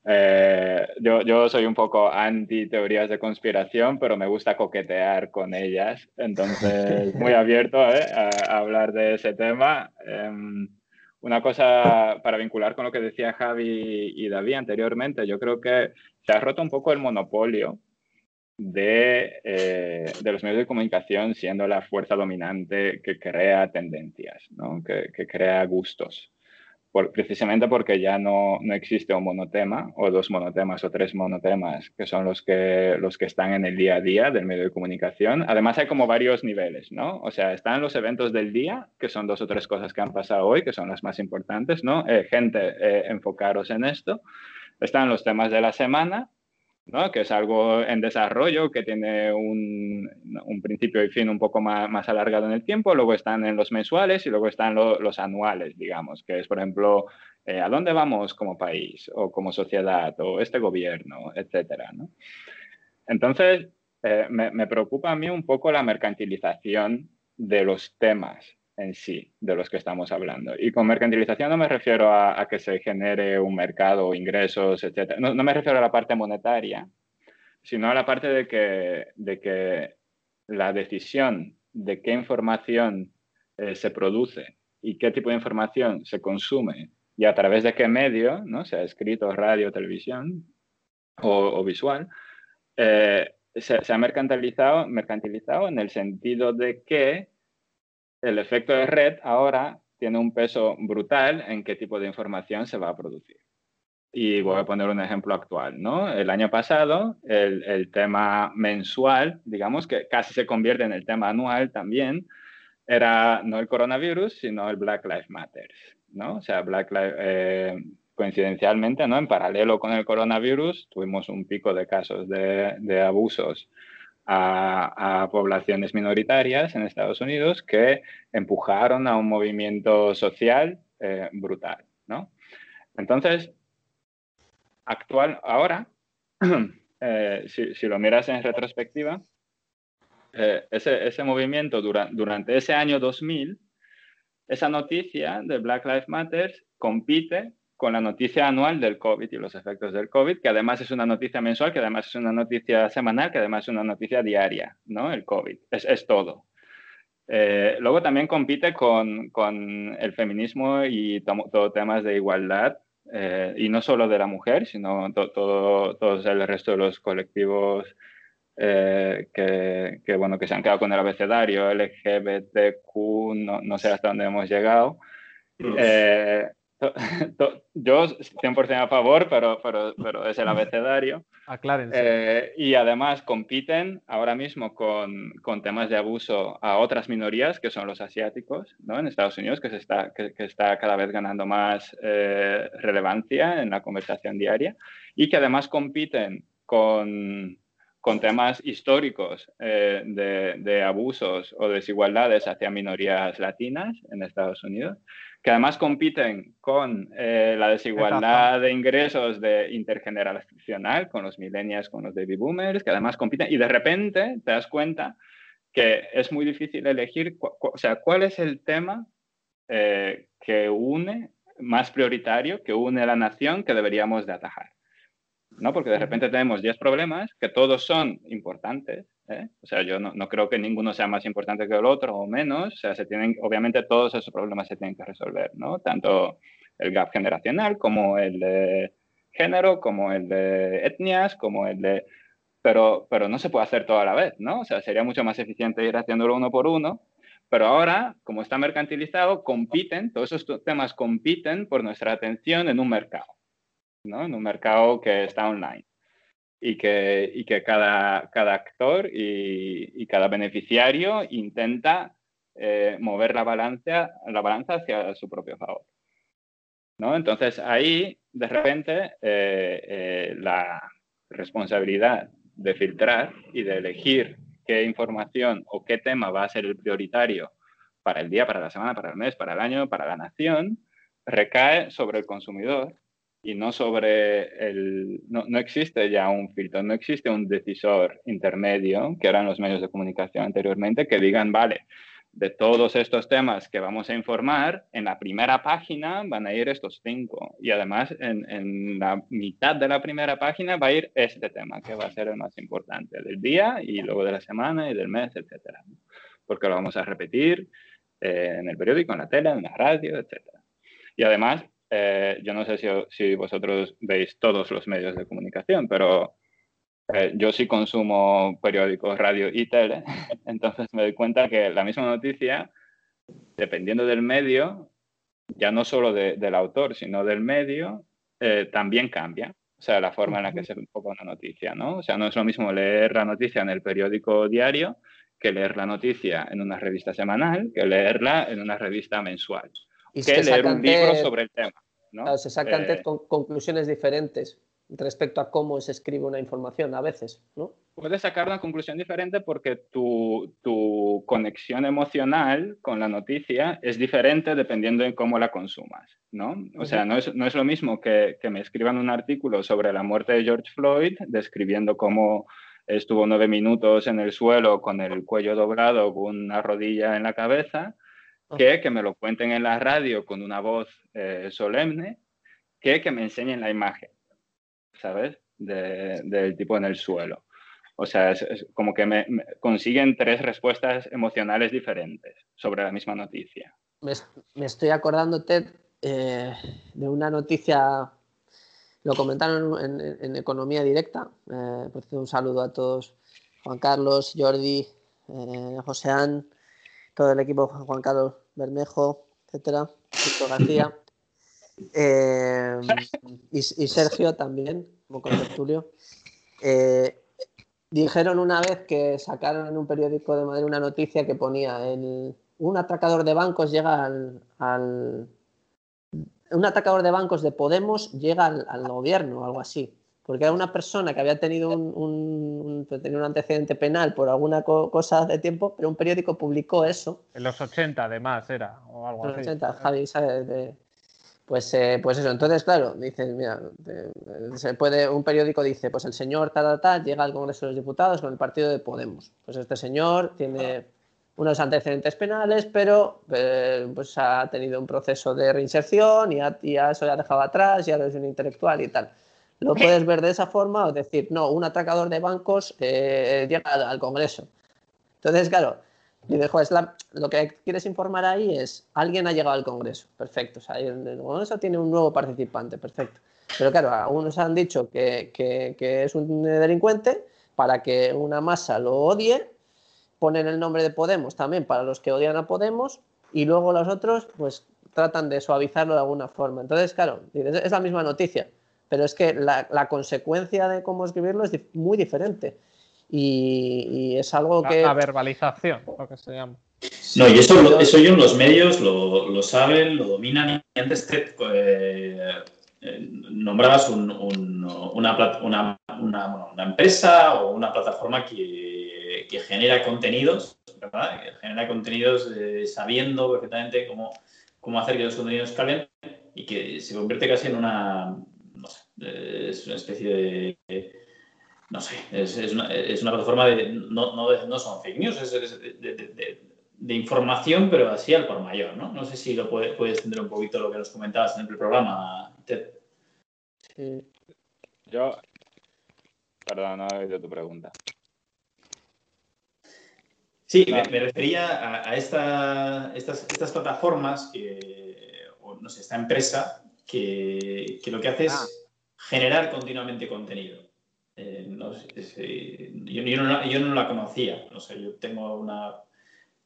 Eh, yo, yo, soy un poco anti teorías de conspiración, pero me gusta coquetear con ellas, entonces muy abierto ¿eh? a, hablar de ese tema. Em, una cosa para vincular con lo que decía Javi y David anteriormente, yo creo que se ha roto un poco el monopolio eh, de, los medios de comunicación siendo la fuerza dominante que crea tendencias, ¿no? que, crea gustos. precisamente porque ya no, no, existe un monotema o dos monotemas o tres monotemas que son los que, los que están en el día a día del medio de comunicación. Además hay como varios niveles, ¿no? O sea, están los eventos del día, que son dos o tres cosas que han pasado hoy, que son las más importantes, ¿no? Eh, gente, eh, enfocaros en esto. Están los temas de la semana, que es algo en desarrollo, que tiene un, principio y fin un poco más, alargado en el tiempo, luego están en los mensuales y luego están los anuales, digamos, que es, por ejemplo, eh, a dónde vamos como país o como sociedad o este gobierno, etcétera. Entonces, eh, me preocupa a mí un poco la mercantilización de los temas en sí de los que estamos hablando. Y con mercantilización no me refiero a, que se genere un mercado, ingresos, etc. No, me refiero a la parte monetaria, sino a la parte de que, de que la decisión de qué información eh, se produce y qué tipo de información se consume y a través de qué medio, ¿no? sea escrito, radio, televisión o, visual, eh, se, se, ha mercantilizado, mercantilizado en el sentido de que el efecto de red ahora tiene un peso brutal en qué tipo de información se va a producir. Y voy a poner un ejemplo actual, ¿no? El año pasado, el, tema mensual, digamos que casi se convierte en el tema anual también, era no el coronavirus, sino el Black Lives Matter, ¿no? O sea, Black Lives, eh, coincidencialmente, ¿no? En paralelo con el coronavirus, tuvimos un pico de casos de, de abusos a, poblaciones minoritarias en Estados Unidos que empujaron a un movimiento social eh, brutal. ¿no? Entonces, actual, ahora, eh, si, lo miras en retrospectiva, eh, ese, ese, movimiento durante ese año 2000, esa noticia de Black Lives Matter compite con la noticia anual del COVID y los efectos del COVID, que además es una noticia mensual, que además es una noticia semanal, que además es una noticia diaria, ¿no? El COVID, es, todo. Eh, luego también compite con, con el feminismo y todo temas de igualdad, eh, y no solo de la mujer, sino todo, todo el resto de los colectivos eh, que, que, bueno, que se han quedado con el abecedario, LGBTQ, no, no sé hasta dónde hemos llegado. Yo 100% a favor, pero, pero, pero, es el abecedario. Aclárense. Eh, y además compiten ahora mismo con, con, temas de abuso a otras minorías, que son los asiáticos, ¿no? En Estados Unidos, que, se está, que, está cada vez ganando más eh, relevancia en la conversación diaria. Y que además compiten con, con temas históricos eh, de, de abusos o desigualdades hacia minorías latinas en Estados Unidos que además compiten con eh, la desigualdad de ingresos de intergeneracional, con los millennials, con los baby boomers, que además compiten, y de repente te das cuenta que es muy difícil elegir, o sea, cuál es el tema eh, que une, más prioritario, que une a la nación que deberíamos de atajar. ¿no? Porque de repente tenemos 10 problemas que todos son importantes, ¿eh? O sea, yo no, creo que ninguno sea más importante que el otro o menos. O sea, se tienen, obviamente todos esos problemas se tienen que resolver, ¿no? Tanto el gap generacional como el de género, como el de etnias, como el de... Pero, pero no se puede hacer todo a la vez, ¿no? O sea, sería mucho más eficiente ir haciéndolo uno por uno. Pero ahora, como está mercantilizado, compiten, todos esos temas compiten por nuestra atención en un mercado, ¿no? En un mercado que está online y que, y que cada, cada actor y, y, cada beneficiario intenta eh, mover la balanza, la balanza hacia su propio favor. ¿no? Entonces ahí, de repente, eh, la responsabilidad de filtrar y de elegir qué información o qué tema va a ser el prioritario para el día, para la semana, para el mes, para el año, para la nación, recae sobre el consumidor y no sobre el... No, no, existe ya un filtro, no existe un decisor intermedio, que eran los medios de comunicación anteriormente, que digan, vale, de todos estos temas que vamos a informar, en la primera página van a ir estos cinco. Y además, en, en, la mitad de la primera página va a ir este tema, que va a ser el más importante del día y luego de la semana y del mes, etc. Porque lo vamos a repetir eh, en el periódico, en la tele, en la radio, etc. Y además, eh, yo no sé si, si, vosotros veis todos los medios de comunicación, pero eh, yo sí consumo periódicos, radio y tele, entonces me doy cuenta que la misma noticia, dependiendo del medio, ya no solo de, del autor, sino del medio, eh, también cambia. O sea, la forma en la que se enfoca una noticia, ¿no? O sea, no es lo mismo leer la noticia en el periódico diario que leer la noticia en una revista semanal, que leerla en una revista mensual. Y que leer un libro sobre el tema. se sacan Eh, con conclusiones diferentes respecto a cómo se escribe una información a veces, ¿no? Puedes sacar una conclusión diferente porque tu, tu, conexión emocional con la noticia es diferente dependiendo de cómo la consumas, ¿no? O sea, no es, no es lo mismo que, que, me escriban un artículo sobre la muerte de George Floyd, describiendo cómo estuvo nueve minutos en el suelo con el cuello doblado, con una rodilla en la cabeza, que que me lo cuenten en la radio con una voz eh, solemne, que que me enseñen la imagen. ¿sabes? De, del tipo en el suelo. O sea, es, es como que me, me, consiguen tres respuestas emocionales diferentes sobre la misma noticia. Me, me estoy acordando, Ted, eh, de una noticia, lo comentaron en, en, en Economía Directa. Eh, por cierto, un saludo a todos, Juan Carlos, Jordi, eh, Joseán, todo el equipo, Juan Carlos Bermejo, etcétera, Víctor García. Eh, y, Sergio también, como con Tertulio. Eh, dijeron una vez que sacaron en un periódico de Madrid una noticia que ponía un atracador de bancos llega al, al, un atracador de bancos de Podemos llega al, al, gobierno o algo así porque era una persona que había tenido un, un, un, tenía un antecedente penal por alguna co cosa de tiempo, pero un periódico publicó eso. En los 80 además era, o algo en los así. 80, Javi, ¿sabes? De, pues, eh, pues eso, entonces, claro, dicen, mira, eh, se puede, un periódico dice, pues el señor tal, tal, tal, llega al Congreso de los Diputados con el partido de Podemos. Pues este señor tiene unos antecedentes penales, pero eh, pues ha tenido un proceso de reinserción y, a, y eso ya ha dejado atrás, ya es un intelectual y tal. Lo puedes ver de esa forma o decir, no, un atracador de bancos eh, llega al Congreso. Entonces, claro, dices, joder, la, lo que quieres informar ahí es, alguien ha llegado al Congreso, perfecto, o sea, el Congreso tiene un nuevo participante, perfecto. Pero claro, algunos han dicho que, que, que es un delincuente para que una masa lo odie, ponen el nombre de Podemos también para los que odian a Podemos y luego los otros pues tratan de suavizarlo de alguna forma. Entonces, claro, es la misma noticia pero es que la, la, consecuencia de cómo escribirlo es muy diferente. Y, y es algo que... La, la, verbalización, lo que se llama. No, y eso, eso yo en los medios lo, lo saben, lo dominan. Y antes te eh, eh, nombrabas un, un, una, una, una, una, empresa o una plataforma que, que genera contenidos, ¿verdad? Que genera contenidos eh, sabiendo perfectamente cómo, cómo hacer que los contenidos calen y que se convierte casi en una, es una especie de, no sé, es, es, una, es una, plataforma de, no, no, no son fake news, es, es de, de, de, información, pero así al por mayor, ¿no? No sé si lo puede, puedes extender un poquito lo que nos comentabas en el programa, Ted. Sí. Yo, perdón, no he oído tu pregunta. Sí, me, me, refería a, a esta, estas, estas plataformas que, o no sé, esta empresa que, que lo que hace es ah. Generar continuamente contenido. Eh, no sé, eh, yo, yo, no, yo, no, la conocía. No sé, yo tengo una,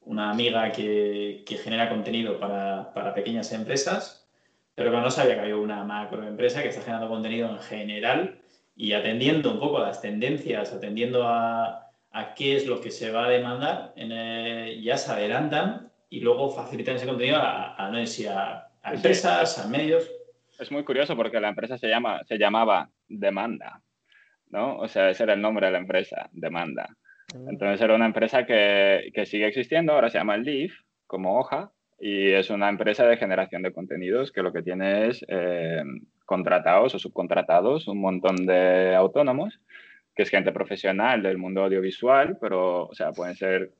una amiga que, que, genera contenido para, para, pequeñas empresas, pero que no sabía que había una macroempresa que está generando contenido en general y atendiendo un poco a las tendencias, atendiendo a, a qué es lo que se va a demandar, en, eh, ya se adelantan y luego facilitan ese contenido a, a, a empresas, a medios. Es muy curioso porque la empresa se, llama, se llamaba Demanda, ¿no? O sea, ese era el nombre de la empresa, Demanda. Mm. Entonces era una empresa que, que sigue existiendo, ahora se llama Leaf, como hoja, y es una empresa de generación de contenidos que lo que tiene es eh, contratados o subcontratados un montón de autónomos, que es gente profesional del mundo audiovisual, pero, o sea, pueden ser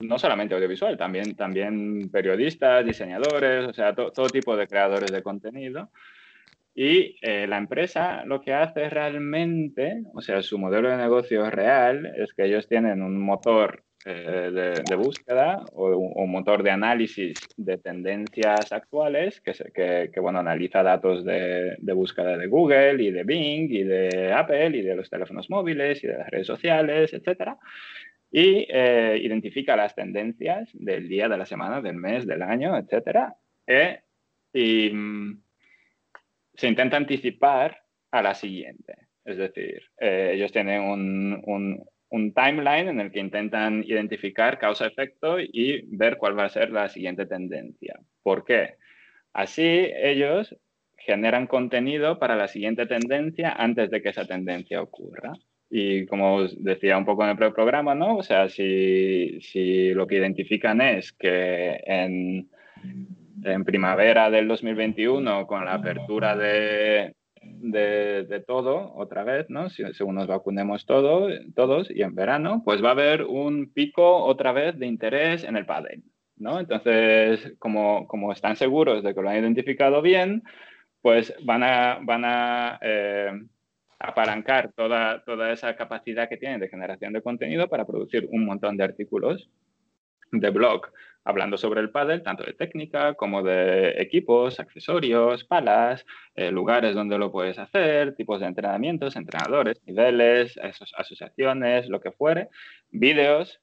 no solamente audiovisual, también, también periodistas, diseñadores, o sea, todo tipo de creadores de contenido. Y eh, la empresa lo que hace realmente, o sea, su modelo de negocio real es que ellos tienen un motor eh, de, búsqueda o un motor de análisis de tendencias actuales que, que, que bueno, analiza datos de, de, búsqueda de Google y de Bing y de Apple y de los teléfonos móviles y de las redes sociales, etcétera y eh, identifica las tendencias del día, de la semana, del mes, del año, etc. Eh, y mm, se intenta anticipar a la siguiente. Es decir, eh, ellos tienen un, un, un, timeline en el que intentan identificar causa-efecto y ver cuál va a ser la siguiente tendencia. ¿Por qué? Así ellos generan contenido para la siguiente tendencia antes de que esa tendencia ocurra. Y como decía un poco en el programa, ¿no? O sea, si, si lo que identifican es que en, en, primavera del 2021, con la apertura de, de, de todo, otra vez, ¿no? Si, según nos vacunemos todo, todos, y en verano, pues va a haber un pico otra vez de interés en el pádel, ¿no? Entonces, como, como están seguros de que lo han identificado bien, pues van a, van a eh, apalancar toda, toda esa capacidad que tienen de generación de contenido para producir un montón de artículos de blog hablando sobre el pádel, tanto de técnica como de equipos, accesorios, palas, eh, lugares donde lo puedes hacer, tipos de entrenamientos, entrenadores, niveles, asociaciones, lo que fuere, vídeos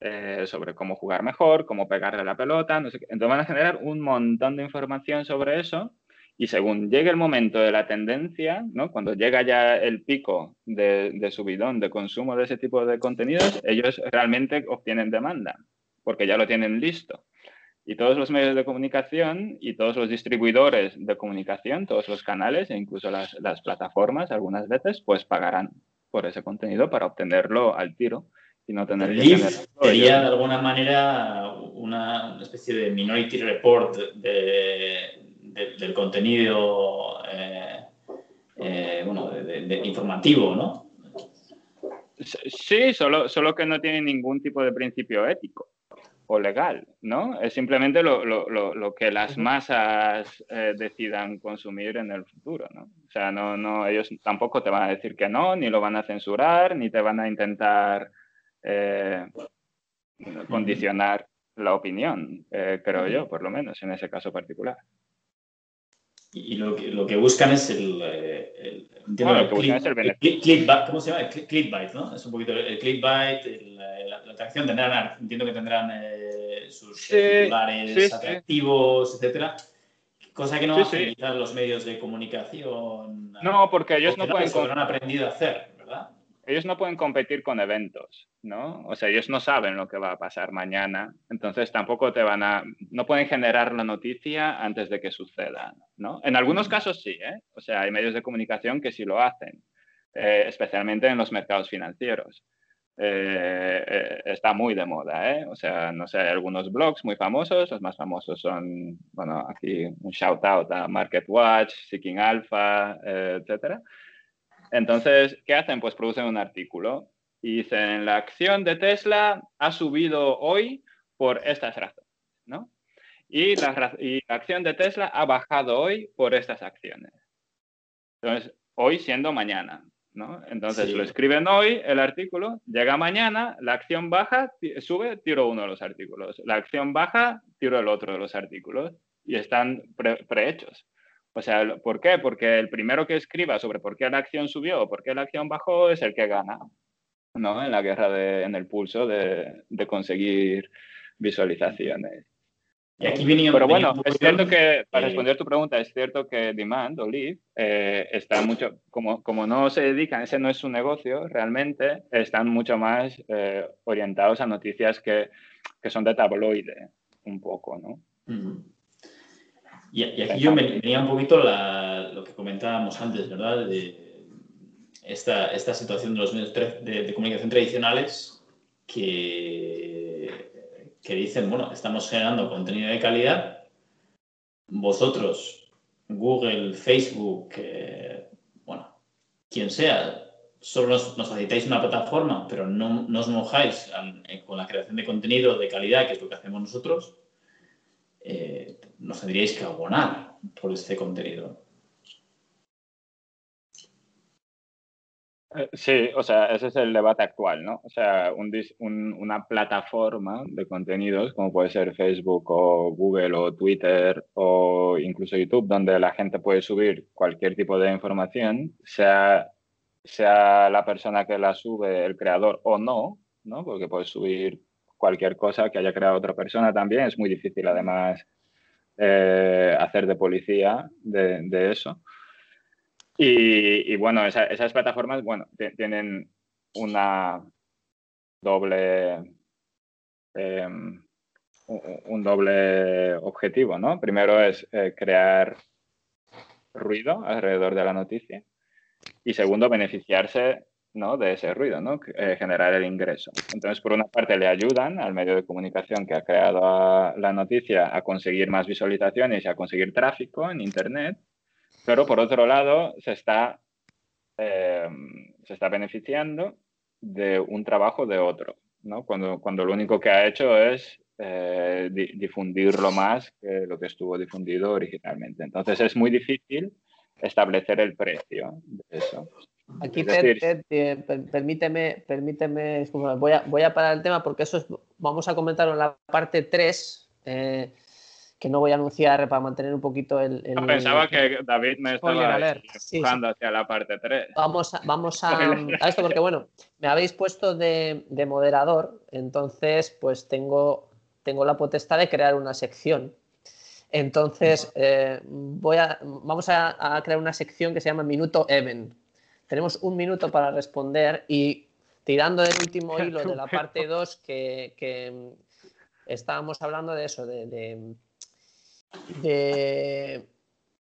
eh, sobre cómo jugar mejor, cómo pegarle la pelota, no sé. Entonces van a generar un montón de información sobre eso y según llegue el momento de la tendencia, ¿no? cuando llega ya el pico de, de subidón de consumo de ese tipo de contenidos, ellos realmente obtienen demanda, porque ya lo tienen listo. Y todos los medios de comunicación y todos los distribuidores de comunicación, todos los canales e incluso las, las plataformas algunas veces, pues pagarán por ese contenido para obtenerlo al tiro y no tener que Sería de alguna manera una especie de minority report de, del contenido eh, eh, bueno, de, informativo, ¿no? Sí, solo, solo que no tiene ningún tipo de principio ético o legal, ¿no? Es simplemente lo, lo, lo, que las masas eh, decidan consumir en el futuro, ¿no? O sea, no, no, ellos tampoco te van a decir que no, ni lo van a censurar, ni te van a intentar condicionar la opinión, creo yo, por lo menos en ese caso particular. Y lo que, lo que buscan es el, eh, el, el, clickbait, ¿cómo se llama? El clickbait, ¿no? Es un poquito el clickbait, la, la, atracción, tendrán, entiendo que tendrán eh, sus titulares atractivos, etcétera. Cosa que no hacen los medios de comunicación. No, porque ellos no pueden... Lo han aprendido a hacer. Ellos no pueden competir con eventos, ¿no? O sea, ellos no saben lo que va a pasar mañana, entonces tampoco te van a, no pueden generar la noticia antes de que suceda, ¿no? En algunos casos sí, ¿eh? O sea, hay medios de comunicación que sí lo hacen, eh, especialmente en los mercados financieros. Eh, eh, está muy de moda, ¿eh? O sea, no sé, hay algunos blogs muy famosos, los más famosos son, bueno, aquí un shout out a MarketWatch, Seeking Alpha, etcétera entonces, ¿qué hacen? Pues producen un artículo y dicen, la acción de Tesla ha subido hoy por estas razones, ¿no? Y la, acción de Tesla ha bajado hoy por estas acciones. Entonces, hoy siendo mañana, ¿no? Entonces lo escriben hoy el artículo, llega mañana, la acción baja, sube, tiro uno de los artículos. La acción baja, tiro el otro de los artículos. Y están prehechos. O sea, ¿por qué? Porque el primero que escriba sobre por qué la acción subió o por qué la acción bajó es el que gana, ¿no? En la guerra de, en el pulso de, de conseguir visualizaciones. Y aquí venía, Pero bueno, es cierto que, para responder tu pregunta, es cierto que Demand o Leaf eh, están mucho, como, como no se dedican, ese no es su negocio, realmente están mucho más eh, orientados a noticias que, que son de tabloide un poco, ¿no? Y, aquí yo me venía un poquito lo que comentábamos antes, ¿verdad? De esta, esta situación de los medios de, comunicación tradicionales que, que dicen, bueno, estamos generando contenido de calidad, vosotros, Google, Facebook, eh, bueno, quien sea, solo nos, nos una plataforma, pero no, os mojáis eh, con la creación de contenido de calidad, que es lo que hacemos nosotros, eh, nos tendríais que abonar por este contenido. Eh, sí, o sea, ese es el debate actual, ¿no? O sea, una plataforma de contenidos como puede ser Facebook o Google o Twitter o incluso YouTube, donde la gente puede subir cualquier tipo de información, sea sea la persona que la sube el creador o no, ¿no? Porque puedes subir cualquier cosa que haya creado otra persona también. Es muy difícil, además, eh, hacer de policía de, eso. Y, bueno, esas plataformas, bueno, tienen una doble... Em, un doble objetivo, ¿no? Primero es eh, crear ruido alrededor de la noticia y segundo, beneficiarse ¿no? de ese ruido, ¿no? Eh, generar el ingreso. Entonces, por una parte, le ayudan al medio de comunicación que ha creado la noticia a conseguir más visualizaciones y a conseguir tráfico en Internet, pero por otro lado, se está, eh, se está beneficiando de un trabajo de otro, ¿no? cuando, cuando lo único que ha hecho es eh, difundirlo más que lo que estuvo difundido originalmente. Entonces, es muy difícil establecer el precio de eso. Aquí, permíteme, permíteme, voy a, voy a parar el tema porque eso es, vamos a comentarlo en la parte 3, eh, que no voy a anunciar para mantener un poquito el... pensaba que David me estaba empujando hacia la parte 3. Vamos, a, vamos a, a, esto porque, bueno, me habéis puesto de, de moderador, entonces pues tengo, tengo la potestad de crear una sección entonces, eh, voy a, vamos a, crear una sección que se llama Minuto Even. Tenemos un minuto para responder y tirando del último hilo de la parte 2 que, estábamos hablando de eso, de, de,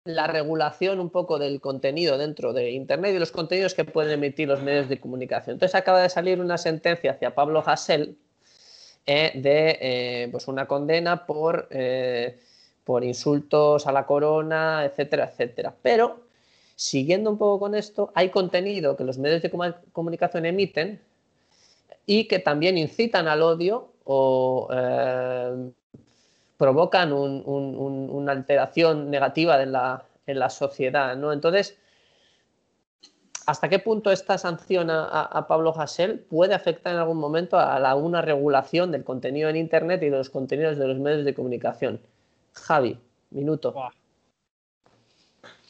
la regulación un poco del contenido dentro de Internet y los contenidos que pueden emitir los medios de comunicación. Entonces acaba de salir una sentencia hacia Pablo Hassel eh, de eh, pues una condena por por insultos a la corona, etcétera, etcétera. Pero, siguiendo un poco con esto, hay contenido que los medios de comunicación emiten y que también incitan al odio o eh, provocan una alteración negativa en la, sociedad. ¿no? Entonces, ¿hasta qué punto esta sanción a, Pablo Hassel puede afectar en algún momento a la, una regulación del contenido en Internet y de los contenidos de los medios de comunicación? Javi, minuto.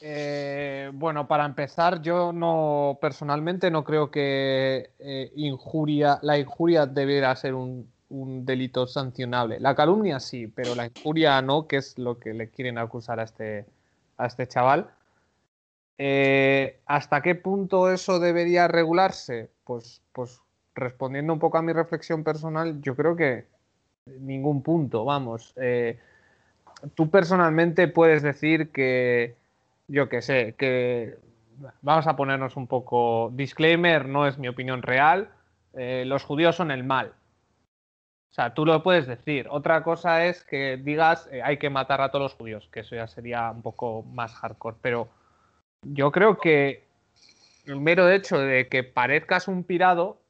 Eh, bueno, para empezar, yo no personalmente no creo que eh, injuria, la injuria debiera ser un, delito sancionable. La calumnia sí, pero la injuria no, que es lo que le quieren acusar a este, a este chaval. Eh, ¿Hasta qué punto eso debería regularse? Pues, pues respondiendo un poco a mi reflexión personal, yo creo que ningún punto, vamos tú personalmente puedes decir que, yo qué sé, que vamos a ponernos un poco, disclaimer, no es mi opinión real, eh, los judíos son el mal. O sea, tú lo puedes decir. Otra cosa es que digas eh, hay que matar a todos los judíos, que eso ya sería un poco más hardcore. Pero yo creo que el mero hecho de que parezcas un pirado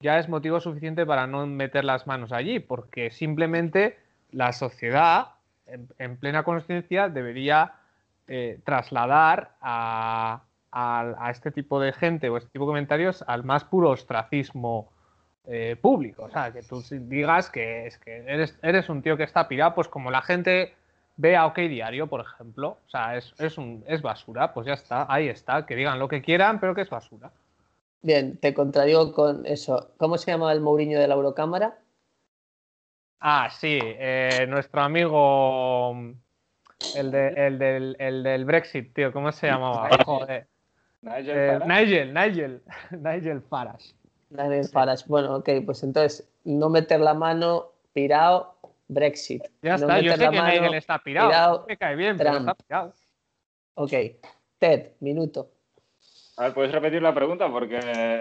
ya es motivo suficiente para no meter las manos allí, porque simplemente la sociedad en, plena conciencia debería eh, trasladar a, este tipo de gente o este tipo de comentarios al más puro ostracismo eh, público. O sea, que tú digas que, es que eres, un tío que está pirado, pues como la gente ve a OK Diario, por ejemplo. O sea, es, un, es basura, pues ya está, ahí está. Que digan lo que quieran, pero que es basura. Bien, te contradigo con eso. ¿Cómo se llama el Mourinho de la Eurocámara? Ah, sí, eh, nuestro amigo, el, del, el, del, Brexit, tío, ¿cómo se llamaba? Joder. Nigel, eh, Nigel, Nigel, Nigel Farage. Nigel Farage, bueno, ok, pues entonces no meter la mano, pirado, Brexit. Ya No está, yo meter sé la que mano, Nigel está pirado. pirado, Me cae bien, pero Trump. está pirado. Ok. Ted, minuto. A ver, ¿puedes repetir la pregunta? Porque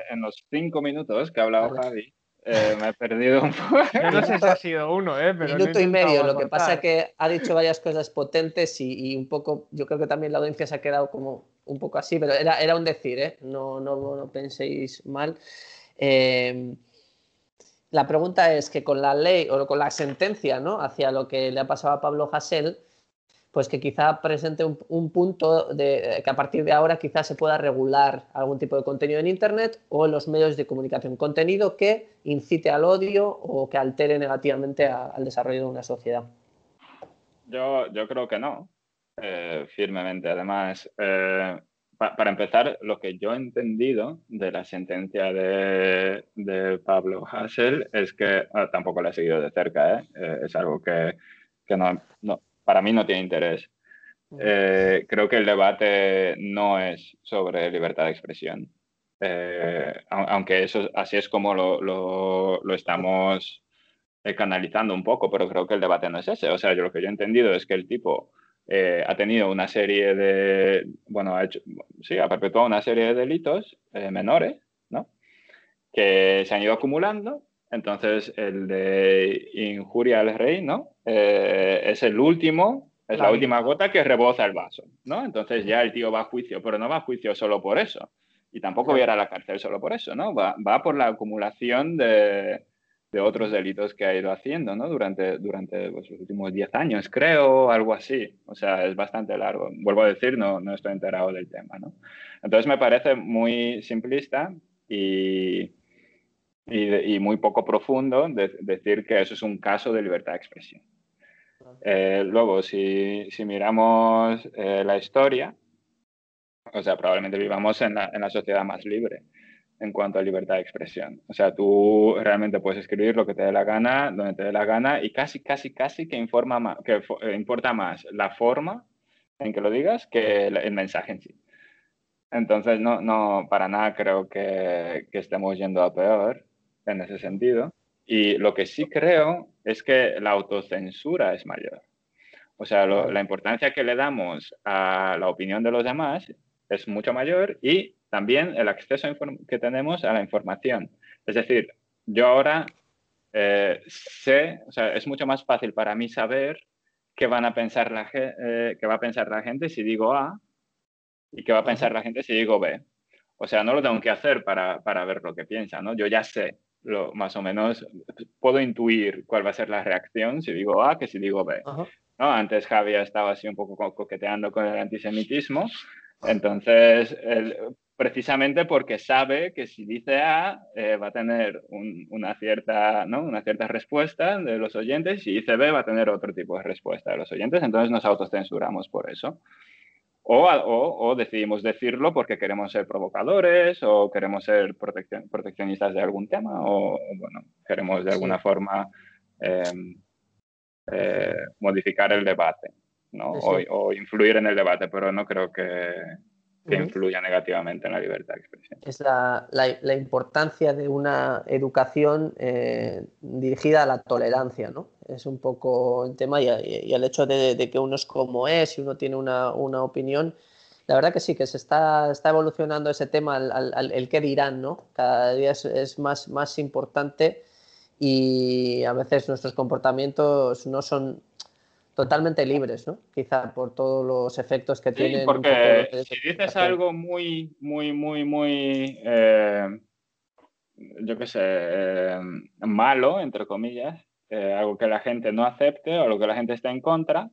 en los cinco minutos que ha hablado Vale. Javi, eh, me he perdido un poco. Yo no sé si ha sido uno, ¿eh? Pero Minuto y medio. Lo que pasa es que ha dicho varias cosas potentes y, y un poco, yo creo que también la audiencia se ha quedado como un poco así, pero era, era un decir, ¿eh? No, no, no penséis mal. Eh, la pregunta es que con la ley o con la sentencia, ¿no? Hacia lo que le ha pasado a Pablo Hasél, pues que quizá presente un, un punto de que a partir de ahora quizás se pueda regular algún tipo de contenido en Internet o en los medios de comunicación. Contenido que incite al odio o que altere negativamente al desarrollo de una sociedad. Yo, yo creo que no, eh, firmemente. Además, eh, pa- para empezar, lo que yo he entendido de la sentencia de, de Pablo Hassel es que ah, tampoco la he seguido de cerca, ¿eh? Eh, es algo que, que no- para mí no tiene interés. Eh, creo que el debate no es sobre libertad de expresión. Eh, au- aunque eso así es como lo, lo- lo estamos eh, canalizando un poco, pero creo que el debate no es ese. O sea, yo lo que yo he entendido es que el tipo eh, ha tenido una serie de, bueno, ha hecho, sí, ha perpetuado una serie de delitos menores, ¿no? Que se han ido acumulando. Entonces, el de injuria al rey, ¿no? Eh, es el último, es la, La última gota que reboza el vaso, ¿no? Entonces ya el tío va a juicio, pero no va a juicio solo por eso. Y tampoco va a ir a la cárcel solo por eso, ¿no? Va, va por la acumulación de, de otros delitos que ha ido haciendo, ¿no? Durante, durante pues, los últimos 10 años, creo, algo así. O sea, es bastante largo. Vuelvo a decir, no, no estoy enterado del tema, ¿no? Entonces me parece muy simplista y, y, y muy poco profundo de- decir que eso es un caso de libertad de expresión. Eh, luego, si, si miramos eh, la historia, o sea, probablemente vivamos en la, en la sociedad más libre en cuanto a libertad de expresión. O sea, tú realmente puedes escribir lo que te dé la gana, donde te dé la gana, y casi, casi, casi que, informa más, que eh, importa más la forma en que lo digas que el, el mensaje en sí. Entonces, no, no para nada creo que, que estemos yendo a peor en ese sentido. Y lo que sí creo es que la autocensura es mayor. O sea, lo- la importancia que le damos a la opinión de los demás es mucho mayor y también el acceso que tenemos a la información. Es decir, yo ahora eh, sé, o sea, es mucho más fácil para mí saber qué van a pensar la eh, qué va a pensar la gente si digo A y qué va a pensar la gente si digo B. O sea, no lo tengo que hacer para, para ver lo que piensa, ¿no? Yo ya sé, lo, más o menos, puedo intuir cuál va a ser la reacción si digo A que si digo B. Ajá. ¿no? Antes Javi estaba así un poco co- coqueteando con el antisemitismo, entonces él, precisamente porque sabe que si dice A eh, va a tener un- una, cierta, ¿no? una cierta respuesta de los oyentes y si dice B va a tener otro tipo de respuesta de los oyentes, entonces nos autocensuramos por eso. O, a- o- o decidimos decirlo porque queremos ser provocadores o queremos ser proteccion- proteccionistas de algún tema o, bueno, queremos de Sí. alguna forma em, eh, modificar el debate ¿no? Sí. O, o influir en el debate, pero no creo que, que influya negativamente en la libertad de expresión. es la, la- la importancia de una educación eh, dirigida a la tolerancia, ¿no? Es un poco el tema y, y el hecho de, de que uno es como es y uno tiene una, una opinión. La verdad que sí, que se está, está evolucionando ese tema, al, al- al- el qué dirán, ¿no? Cada día es, es más, más importante y a veces nuestros comportamientos no son totalmente libres, ¿no? Quizá por todos los efectos que Sí, tienen. porque si dices algo muy, muy, muy, muy, eh, yo qué sé, eh, malo, entre comillas, eh, algo que la gente no acepte o lo que la gente está en contra,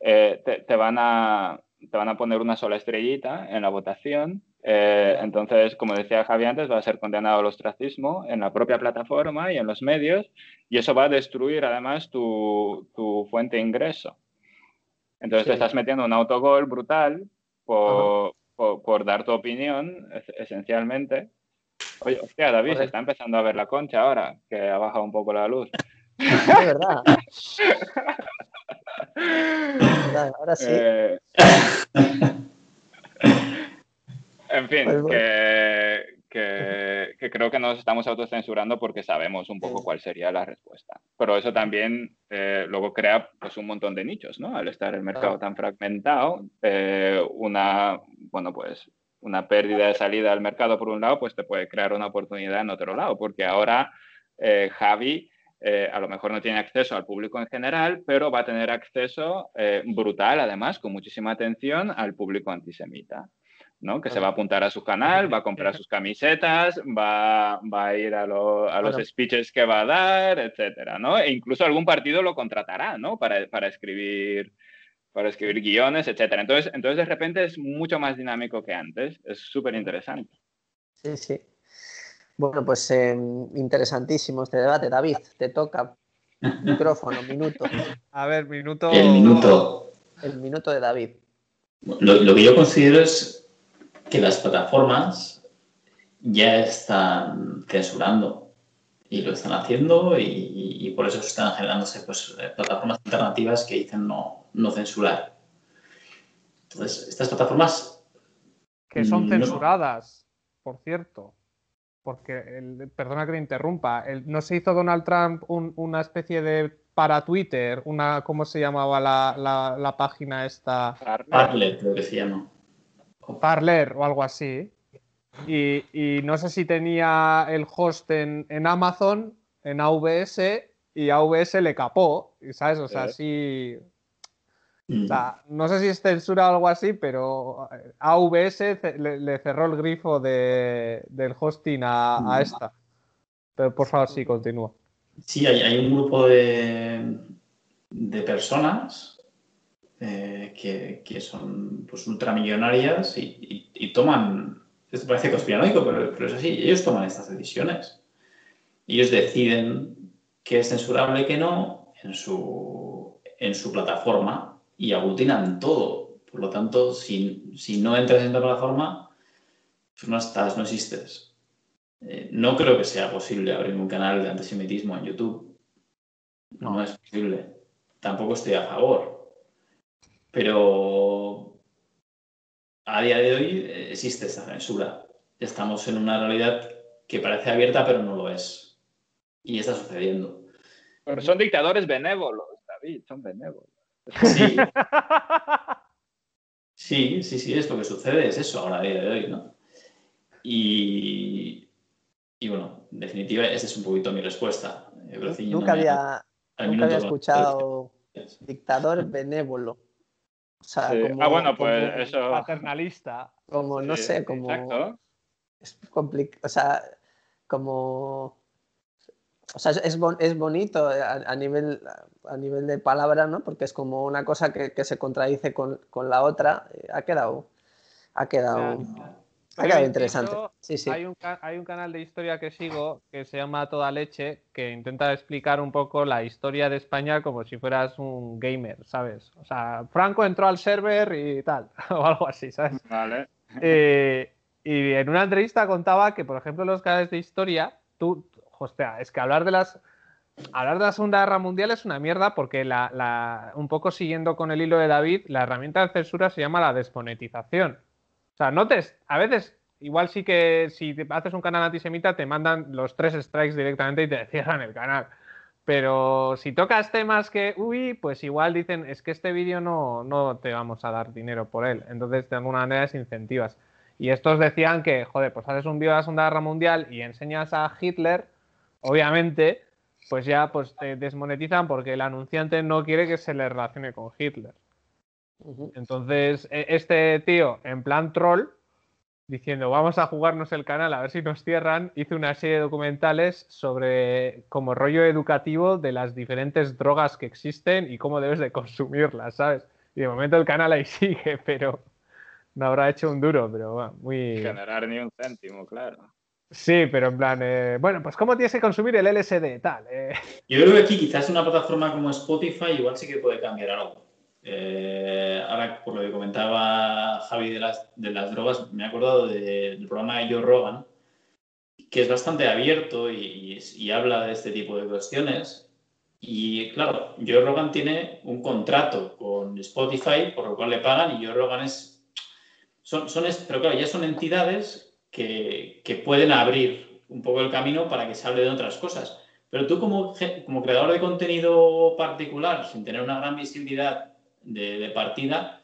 eh, te, te van a, te van a poner una sola estrellita en la votación. Eh, entonces, como decía Javi antes, va a ser condenado al ostracismo en la propia plataforma y en los medios, y eso va a destruir además tu, tu fuente de ingreso. Entonces Sí. te estás metiendo un autogol brutal por, por, por dar tu opinión, es- esencialmente. Oye, hostia, David, se está empezando a ver la concha ahora, que ha bajado un poco la luz. De verdad. Verdad, Ahora sí. Eh, en fin, Pues bueno. que, que- que creo que nos estamos autocensurando porque sabemos un poco cuál sería la respuesta. pero eso también eh, luego crea pues, un montón de nichos, ¿no? Al estar el mercado tan fragmentado, eh, una, bueno, pues una pérdida de salida al mercado por un lado, pues te puede crear una oportunidad en otro lado, porque ahora eh, Javi a lo mejor no tiene acceso al público en general, pero va a tener acceso brutal, además, con muchísima atención al público antisemita. ¿No? Que se va a apuntar a su canal, va a comprar sus camisetas, va, va a ir a, a los speeches que va a dar, etcétera, ¿no? E incluso algún partido lo contratará, ¿no? Para, para escribir para escribir guiones, etcétera. Entonces, entonces, de repente es mucho más dinámico que antes. Es súper interesante. Sí, sí. Bueno, pues eh, interesantísimo este debate. David, te toca. Micrófono, minuto. A ver, minuto. El minuto. El minuto de David. Lo, lo que yo considero es que las plataformas ya están censurando y lo están haciendo y, por eso están generándose pues, eh, plataformas alternativas que dicen no, no censurar. Entonces, estas plataformas... Que son censuradas, por cierto. Porque, perdona que me interrumpa, no se hizo Donald Trump una especie de para Twitter, una, ¿cómo se llamaba la, la página esta? Parler, creo que se llama. Parler o algo así. Y, no sé si tenía el host en, Amazon, en AVS, y AVS le capó, ¿sabes? O sea, sí. O sea, no sé si es censura o algo así, pero AVS le, cerró el grifo de, del hosting a, esta. Pero por favor, sí, continúa. Sí, hay, hay un grupo de, de personas eh, que, son pues, ultramillonarias y, toman, esto parece conspiranoico, pero, pero es así, ellos toman estas decisiones. Ellos deciden qué es censurable y qué no en su, en su plataforma y aglutinan todo. Por lo tanto, si, no entras en la plataforma, pues no estás, no existes. Eh, no creo que sea posible abrir un canal de antisemitismo en YouTube. no es posible. Tampoco estoy a favor pero a día de hoy existe esta censura. Estamos en una realidad que parece abierta, pero no lo es. Y está sucediendo. Pero son dictadores benévolos, David, son benévolos. Sí. sí, sí, es lo que sucede, es eso ahora a día de hoy, ¿no? Y, bueno, en definitiva, esta es un poquito mi respuesta. Nunca había, nunca había escuchado dictador benévolo. Como, ah, bueno, pues eso. Paternalista. Como, no sé, como. Exacto. Es complicado. O sea, como. O sea, es, es bonito a, nivel, a nivel de palabra, ¿no? Porque es como una cosa que, que se contradice con, con, la otra. Eh, ha quedado. Ha quedado. Ha quedado interesante. Sí, sí. Hay, un, hay un canal de historia que sigo que se llama Toda Leche, que intenta explicar un poco la historia de España como si fueras un gamer, ¿sabes? O sea, Franco entró al server y tal, o algo así, ¿sabes? Vale. Eh, y en una entrevista contaba que, por ejemplo, los canales de historia, tú, hostia, es que hablar de las hablar de la Segunda Guerra Mundial es una mierda porque la, un poco siguiendo con el hilo de David, la herramienta de censura se llama la desmonetización. O sea, notes, a veces, igual sí que si haces un canal antisemita te mandan los tres strikes directamente y te cierran el canal. Pero si tocas temas que, uy, pues igual dicen, es que este vídeo no, no te vamos a dar dinero por él. Entonces, de alguna manera es incentivas. Y estos decían que, joder, pues haces un vídeo de la Segunda Guerra Mundial y enseñas a Hitler, obviamente, pues ya pues te desmonetizan porque el anunciante no quiere que se le relacione con Hitler. Entonces, e, este tío, en plan troll, diciendo, vamos a jugarnos el canal a ver si nos cierran, hizo una serie de documentales sobre como rollo educativo de las diferentes drogas que existen y cómo debes de consumirlas, ¿sabes? Y de momento el canal ahí sigue, pero no habrá hecho un duro, pero bueno, muy... Generar ni un céntimo, claro. Sí, pero en plan, eh, bueno, pues ¿cómo tienes que consumir el LSD? Tal. Eh. Yo creo que aquí quizás una plataforma como Spotify igual sí que puede cambiar algo. Eh, ahora, por lo que comentaba Javi de las, de las drogas, me he acordado del programa de Joe Rogan, que es bastante abierto y, habla de este tipo de cuestiones. Y claro, Joe Rogan tiene un contrato con Spotify por lo cual le pagan y Joe Rogan es... Son, son, pero claro, ya son entidades que, que pueden abrir un poco el camino para que se hable de otras cosas. Pero tú como, como creador de contenido particular, sin tener una gran visibilidad de, partida,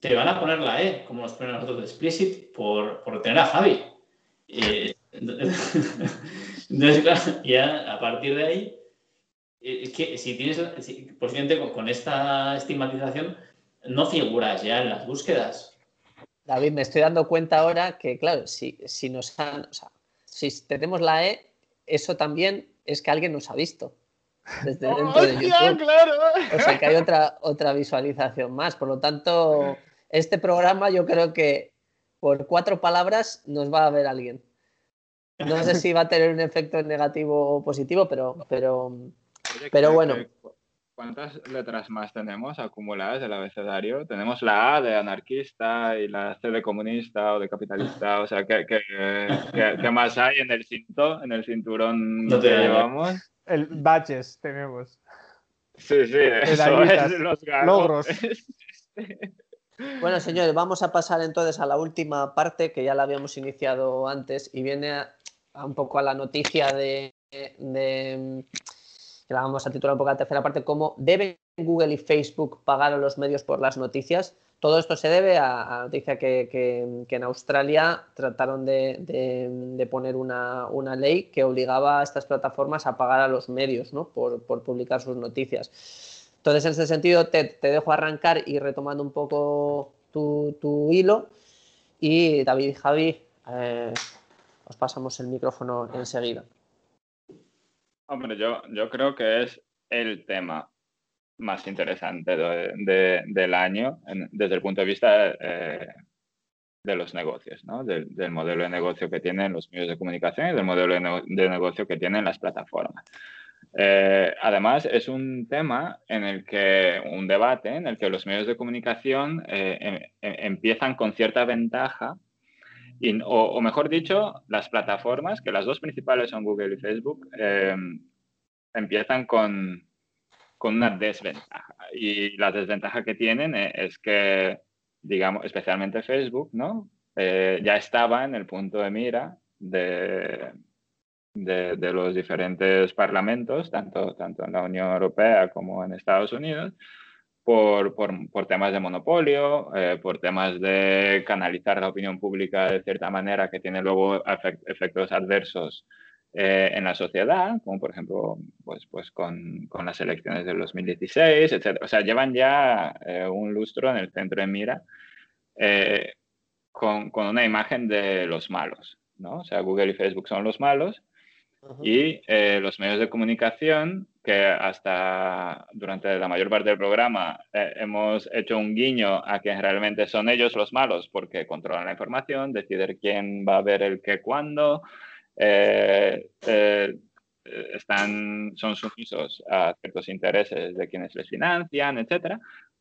te van a poner la E, como nos ponen nosotros de Explicit, por, por tener a Javi. Ya a partir de ahí, eh, que si tienes, posiblemente con, con esta estigmatización, no figuras ya en las búsquedas. David, me estoy dando cuenta ahora que, claro, si, si nos si tenemos la E, eso también es que alguien nos ha visto desde dentro de YouTube. Claro. O sea que hay otra, otra visualización más. Por lo tanto, este programa yo creo que por cuatro palabras nos va a ver alguien. No sé si va a tener un efecto negativo o positivo, pero, pero, pero bueno. ¿Cuántas letras más tenemos acumuladas del abecedario? Tenemos la A de anarquista y la C de comunista o de capitalista. O sea, ¿qué, qué, más hay en el cinto, en el cinturón que llevamos? El badges tenemos. Sí, sí, eso es los logros. Bueno, señores, vamos a pasar entonces a la última parte que ya la habíamos iniciado antes y viene a, un poco a la noticia de que la vamos a titular un poco la tercera parte, como ¿deben Google y Facebook pagar a los medios por las noticias? Todo esto se debe a, la noticia que, en Australia trataron de, poner una, ley que obligaba a estas plataformas a pagar a los medios ¿no? por, publicar sus noticias. Entonces, en ese sentido, te, dejo arrancar y retomando un poco tu, hilo. Y David y Javi, eh, os pasamos el micrófono enseguida. Hombre, yo, yo creo que es el tema más interesante del año desde el punto de vista eh, de los negocios, ¿no? del, modelo de negocio que tienen los medios de comunicación y del modelo de, negocio que tienen las plataformas. Eh, además, es un tema en el que, un debate en el que los medios de comunicación eh, em, em, empiezan con cierta ventaja o, mejor dicho, las plataformas, que las dos principales son Google y Facebook, em, empiezan con, con, una desventaja. Y la desventaja que tienen e, es que, digamos, especialmente Facebook, ¿no? Eh, ya estaba en el punto de mira de, de, de, los diferentes parlamentos, tanto, tanto en la Unión Europea como en Estados Unidos, por, por, temas de monopolio, eh, por temas de canalizar la opinión pública de cierta manera que tiene luego efectos adversos eh, en la sociedad, como por ejemplo pues, pues con, con, las elecciones del 2016, etc. O sea, llevan ya eh, un lustro en el centro de mira con, con, una imagen de los malos. ¿no? O sea, Google y Facebook son los malos y los medios de comunicación que hasta durante la mayor parte del programa eh, hemos hecho un guiño a que realmente son ellos los malos porque controlan la información, deciden quién va a ver el qué cuándo, eh, eh, están, son sumisos a ciertos intereses de quienes les financian, etc.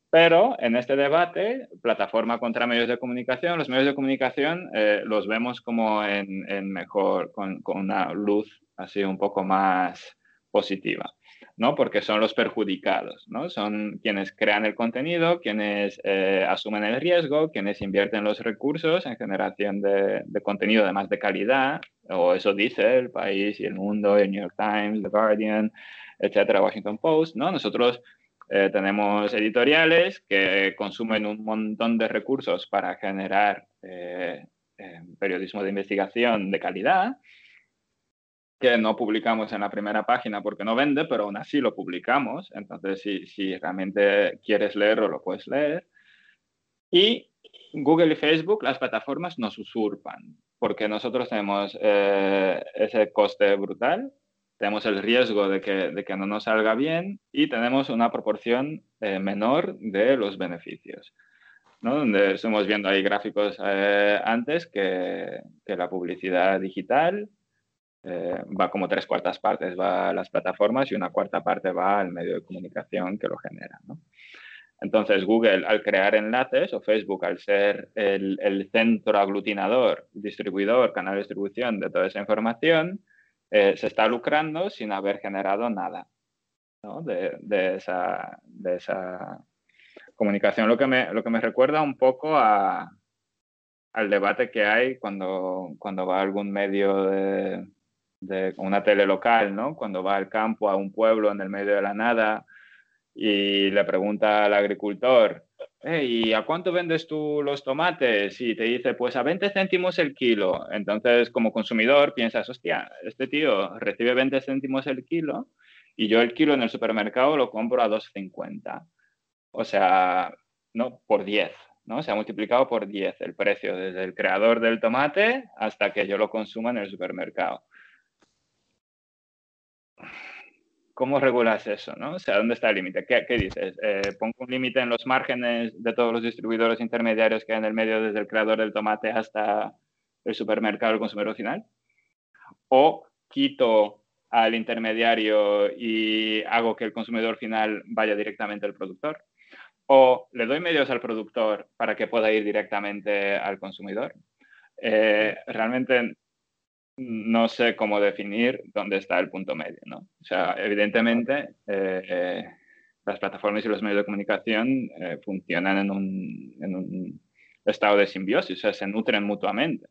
Pero en este debate, plataforma contra medios de comunicación, los medios de comunicación los vemos como en, en mejor, con, con una luz así un poco más positiva. ¿no? Porque son los perjudicados, ¿no? Son quienes crean el contenido, quienes eh, asumen el riesgo, quienes invierten los recursos en generación de, contenido además de calidad, o eso dice el país y el mundo, el New York Times, The Guardian, etcétera, Washington Post, ¿no? Nosotros eh, tenemos editoriales que consumen un montón de recursos para generar eh, periodismo de investigación de calidad, que no publicamos en la primera página porque no vende, pero aún así lo publicamos. Entonces, si, si realmente quieres leerlo, lo puedes leer. Y Google y Facebook, las plataformas nos usurpan, porque nosotros tenemos eh, ese coste brutal, tenemos el riesgo de que, de que, no nos salga bien y tenemos una proporción eh, menor de los beneficios. ¿no? Donde estamos viendo ahí gráficos eh, antes que, que la publicidad digital eh, va como tres cuartas partes va a las plataformas y una cuarta parte va al medio de comunicación que lo genera. Entonces, Google, al crear enlaces, o Facebook, al ser el, centro aglutinador, distribuidor, canal de distribución de toda esa información, eh, se está lucrando sin haber generado nada de, esa, de, esa, comunicación. Lo que me, lo que me recuerda un poco a, al debate que hay cuando, cuando va algún medio de, de una tele local, ¿no? Cuando va al campo, a un pueblo en el medio de la nada y le pregunta al agricultor, ¿y a cuánto vendes tú los tomates? Y te dice, pues a 20 céntimos el kilo. Entonces, como consumidor, piensas, hostia, este tío recibe 20 céntimos el kilo y yo el kilo en el supermercado lo compro a 2,50. O sea, no, por 10. ¿no? Se ha multiplicado por 10 el precio, desde el creador del tomate hasta que yo lo consuma en el supermercado. ¿Cómo regulas eso? ¿no? O sea, ¿dónde está el límite? ¿Qué, dices? Eh, ¿Pongo un límite en los márgenes de todos los distribuidores intermediarios que hay en el medio, desde el creador del tomate hasta el supermercado, el consumidor final? ¿O quito al intermediario y hago que el consumidor final vaya directamente al productor? o le doy medios al productor para que pueda ir directamente al consumidor. Eh, realmente no sé cómo definir dónde está el punto medio, ¿no? O sea, evidentemente eh, las plataformas y los medios de comunicación eh, funcionan en un, en un, estado de simbiosis, o sea, se nutren mutuamente.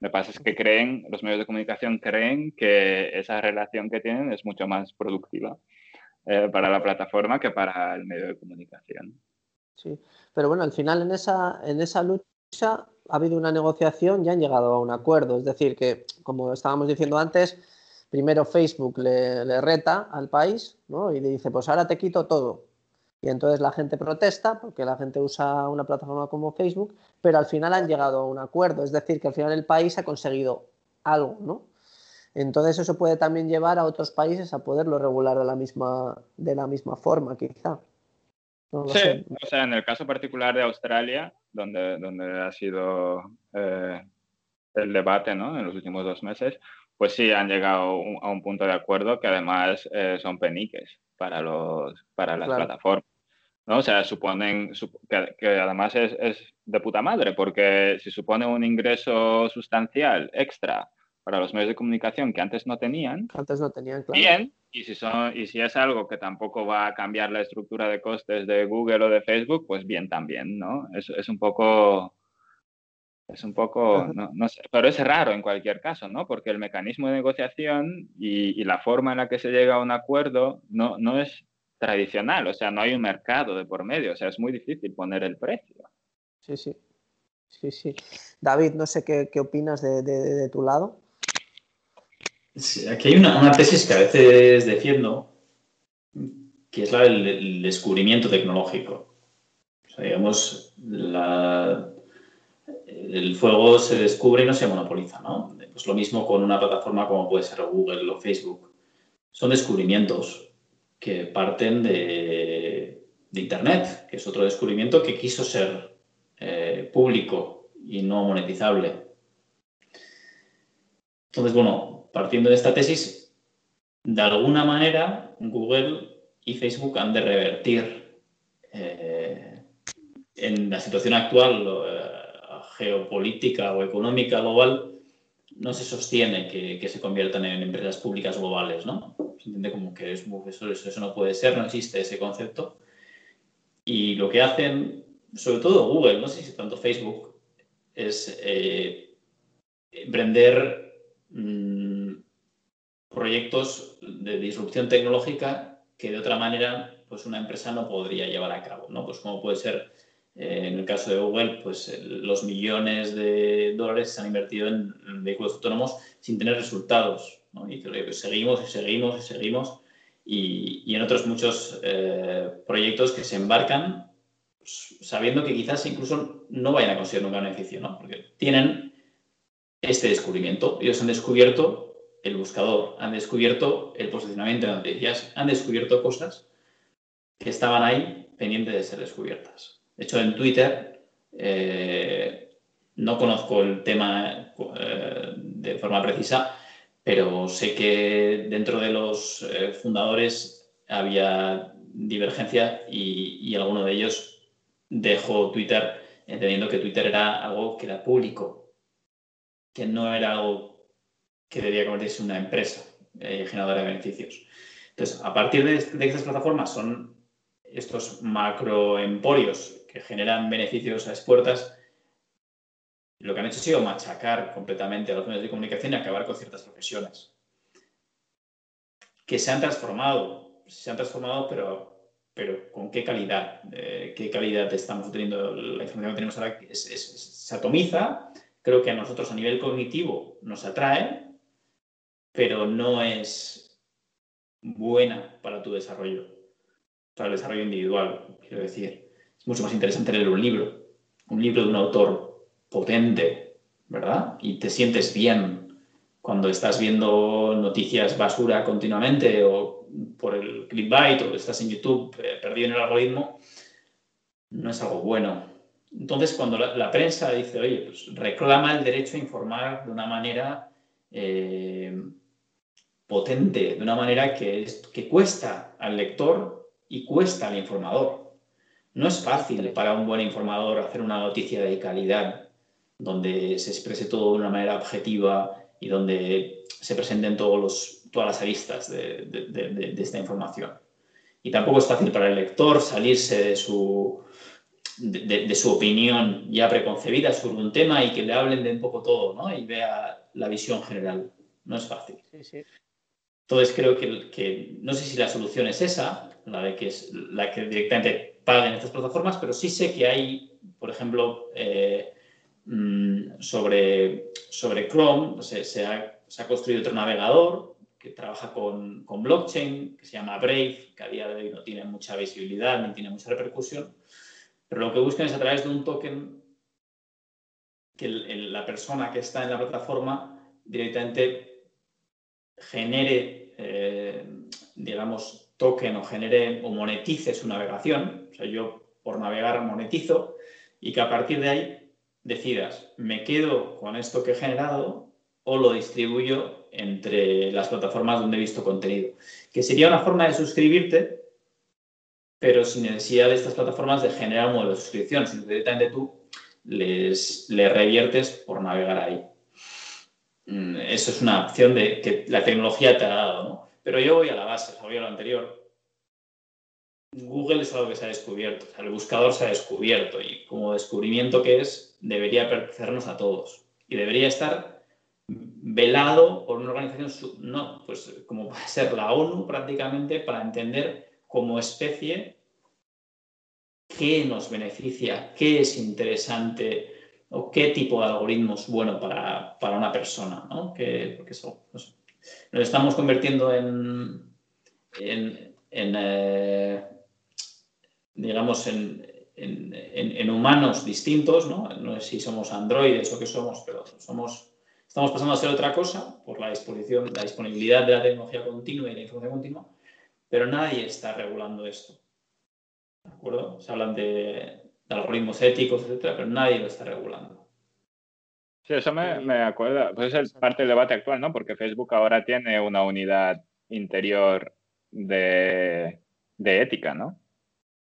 Lo que pasa es que creen, los medios de comunicación creen que esa relación que tienen es mucho más productiva para la plataforma que para el medio de comunicación. Sí, pero bueno, al final en esa, en esa lucha ha habido una negociación y han llegado a un acuerdo. Es decir, que como estábamos diciendo antes, primero Facebook le, reta al país ¿no? y le dice, pues ahora te quito todo. Y entonces la gente protesta porque la gente usa una plataforma como Facebook, pero al final han llegado a un acuerdo. Es decir, que al final el país ha conseguido algo, ¿no? Entonces eso puede también llevar a otros países a poderlo regular de la misma, de la misma forma, quizá sí, o sea, en el caso particular de Australia, donde, donde ha sido eh, el debate ¿no? en los últimos dos meses, pues sí han llegado a un punto de acuerdo que además eh, son peniques para, los, para las plataformas. ¿no? O sea, suponen que, que además es, es, de puta madre, porque si supone un ingreso sustancial extra para los medios de comunicación que antes no tenían, antes no tenían, claro. bien, y si, son, y si es algo que tampoco va a cambiar la estructura de costes de Google o de Facebook, pues bien también, ¿no? Es, es un poco... Es un poco, no, no, sé, pero es raro en cualquier caso, ¿no? Porque el mecanismo de negociación y, y, la forma en la que se llega a un acuerdo no, no es tradicional, o sea, no hay un mercado de por medio, o sea, es muy difícil poner el precio. Sí, sí. Sí, sí. David, no sé qué, qué opinas de, de, de tu lado aquí hay una, tesis que a veces defiendo, que es la del, descubrimiento tecnológico. O sea, digamos, el fuego se descubre y no se monopoliza, ¿no? Pues lo mismo con una plataforma como puede ser Google o Facebook. Son descubrimientos que parten de, Internet, que es otro descubrimiento que quiso ser eh, público y no monetizable. Entonces, bueno, partiendo de esta tesis, de alguna manera Google y Facebook han de revertir eh, en la situación actual eh, geopolítica o económica global, no se sostiene que, se conviertan en empresas públicas globales, ¿no? Se entiende como que eso, eso, no puede ser, no existe ese concepto. Y lo que hacen, sobre todo Google, no sé si tanto Facebook, es eh, emprender mm, proyectos de disrupción tecnológica que de otra manera pues una empresa no podría llevar a cabo, ¿no? Pues como puede ser eh, en el caso de Google, pues los millones de dólares se han invertido en, vehículos autónomos sin tener resultados, ¿no? Y seguimos y seguimos y seguimos y, en otros muchos eh, proyectos que se embarcan pues, sabiendo que quizás incluso no vayan a conseguir un gran beneficio, ¿no? Porque tienen este descubrimiento. Ellos han descubierto el buscador, han descubierto el posicionamiento de noticias, han descubierto cosas que estaban ahí pendientes de ser descubiertas. De hecho, en Twitter eh, no conozco el tema eh, de forma precisa, pero sé que dentro de los eh, fundadores había divergencia y, y alguno de ellos dejó Twitter entendiendo que Twitter era algo que era público, que no era algo que debería convertirse en una empresa eh, generadora de beneficios. Entonces, a partir de, estas plataformas son estos macroemporios que generan beneficios a las puertas, lo que han hecho ha sido machacar completamente a los medios de comunicación y acabar con ciertas profesiones. que se han transformado, se han transformado, pero, pero con qué calidad, eh, qué calidad estamos teniendo, la información que tenemos ahora se atomiza, creo que a nosotros a nivel cognitivo nos atrae, pero no es buena para tu desarrollo, para el desarrollo individual, quiero decir. Es mucho más interesante leer un libro, un libro de un autor potente, ¿verdad? Y te sientes bien cuando estás viendo noticias basura continuamente o por el clickbait o estás en YouTube eh, perdido en el algoritmo, no es algo bueno. Entonces, cuando la, prensa dice, oye, pues reclama el derecho a informar de una manera eh, potente, de una manera que, que cuesta al lector y cuesta al informador. No es fácil para un buen informador hacer una noticia de calidad, donde se exprese todo de una manera objetiva y donde se presenten todos los, todas las aristas de, de, esta información. Y tampoco es fácil para el lector salirse de su, de, su opinión ya preconcebida sobre un tema y que le hablen de un poco todo ¿no? y vea la visión general. No es fácil. Sí, sí. Entonces creo que, no sé si la solución es esa, la de que es la que directamente paguen estas plataformas, pero sí sé que hay, por ejemplo, eh, mm, sobre, sobre Chrome se, ha, construido otro navegador que trabaja con, con, blockchain, que se llama Brave, que a día de hoy no tiene mucha visibilidad ni tiene mucha repercusión, pero lo que buscan es a través de un token que la persona que está en la plataforma directamente genere, eh, digamos, token o genere o monetice su navegación. O sea, yo por navegar monetizo y que a partir de ahí decidas, me quedo con esto que he generado o lo distribuyo entre las plataformas donde he visto contenido. Que sería una forma de suscribirte, pero sin necesidad de estas plataformas de generar un modelo de suscripción, sino directamente tú les, les reviertes por navegar ahí. Mm, eso es una opción de, que la tecnología te ha dado, ¿no? Pero yo voy a la base, voy a lo anterior. Google es algo que se ha descubierto, el buscador se ha descubierto y como descubrimiento que es, debería pertenecernos a todos y debería estar velado por una organización, no, pues como puede ser la ONU prácticamente, para entender como especie qué nos beneficia, qué es interesante o qué tipo de algoritmo es bueno para, una persona, ¿no? Que, porque eso, nos estamos convirtiendo en, en, eh, digamos, en, humanos distintos, ¿no? No sé si somos androides o qué somos, pero somos, estamos pasando a ser otra cosa por la disposición, la disponibilidad de la tecnología continua y la información continua, pero nadie está regulando esto. ¿De acuerdo? Se hablan de, algoritmos éticos, etcétera, pero nadie lo está regulando. Sí, eso me, me acuerda, pues es parte del debate actual, ¿no? Porque Facebook ahora tiene una unidad interior de, de ética, ¿no?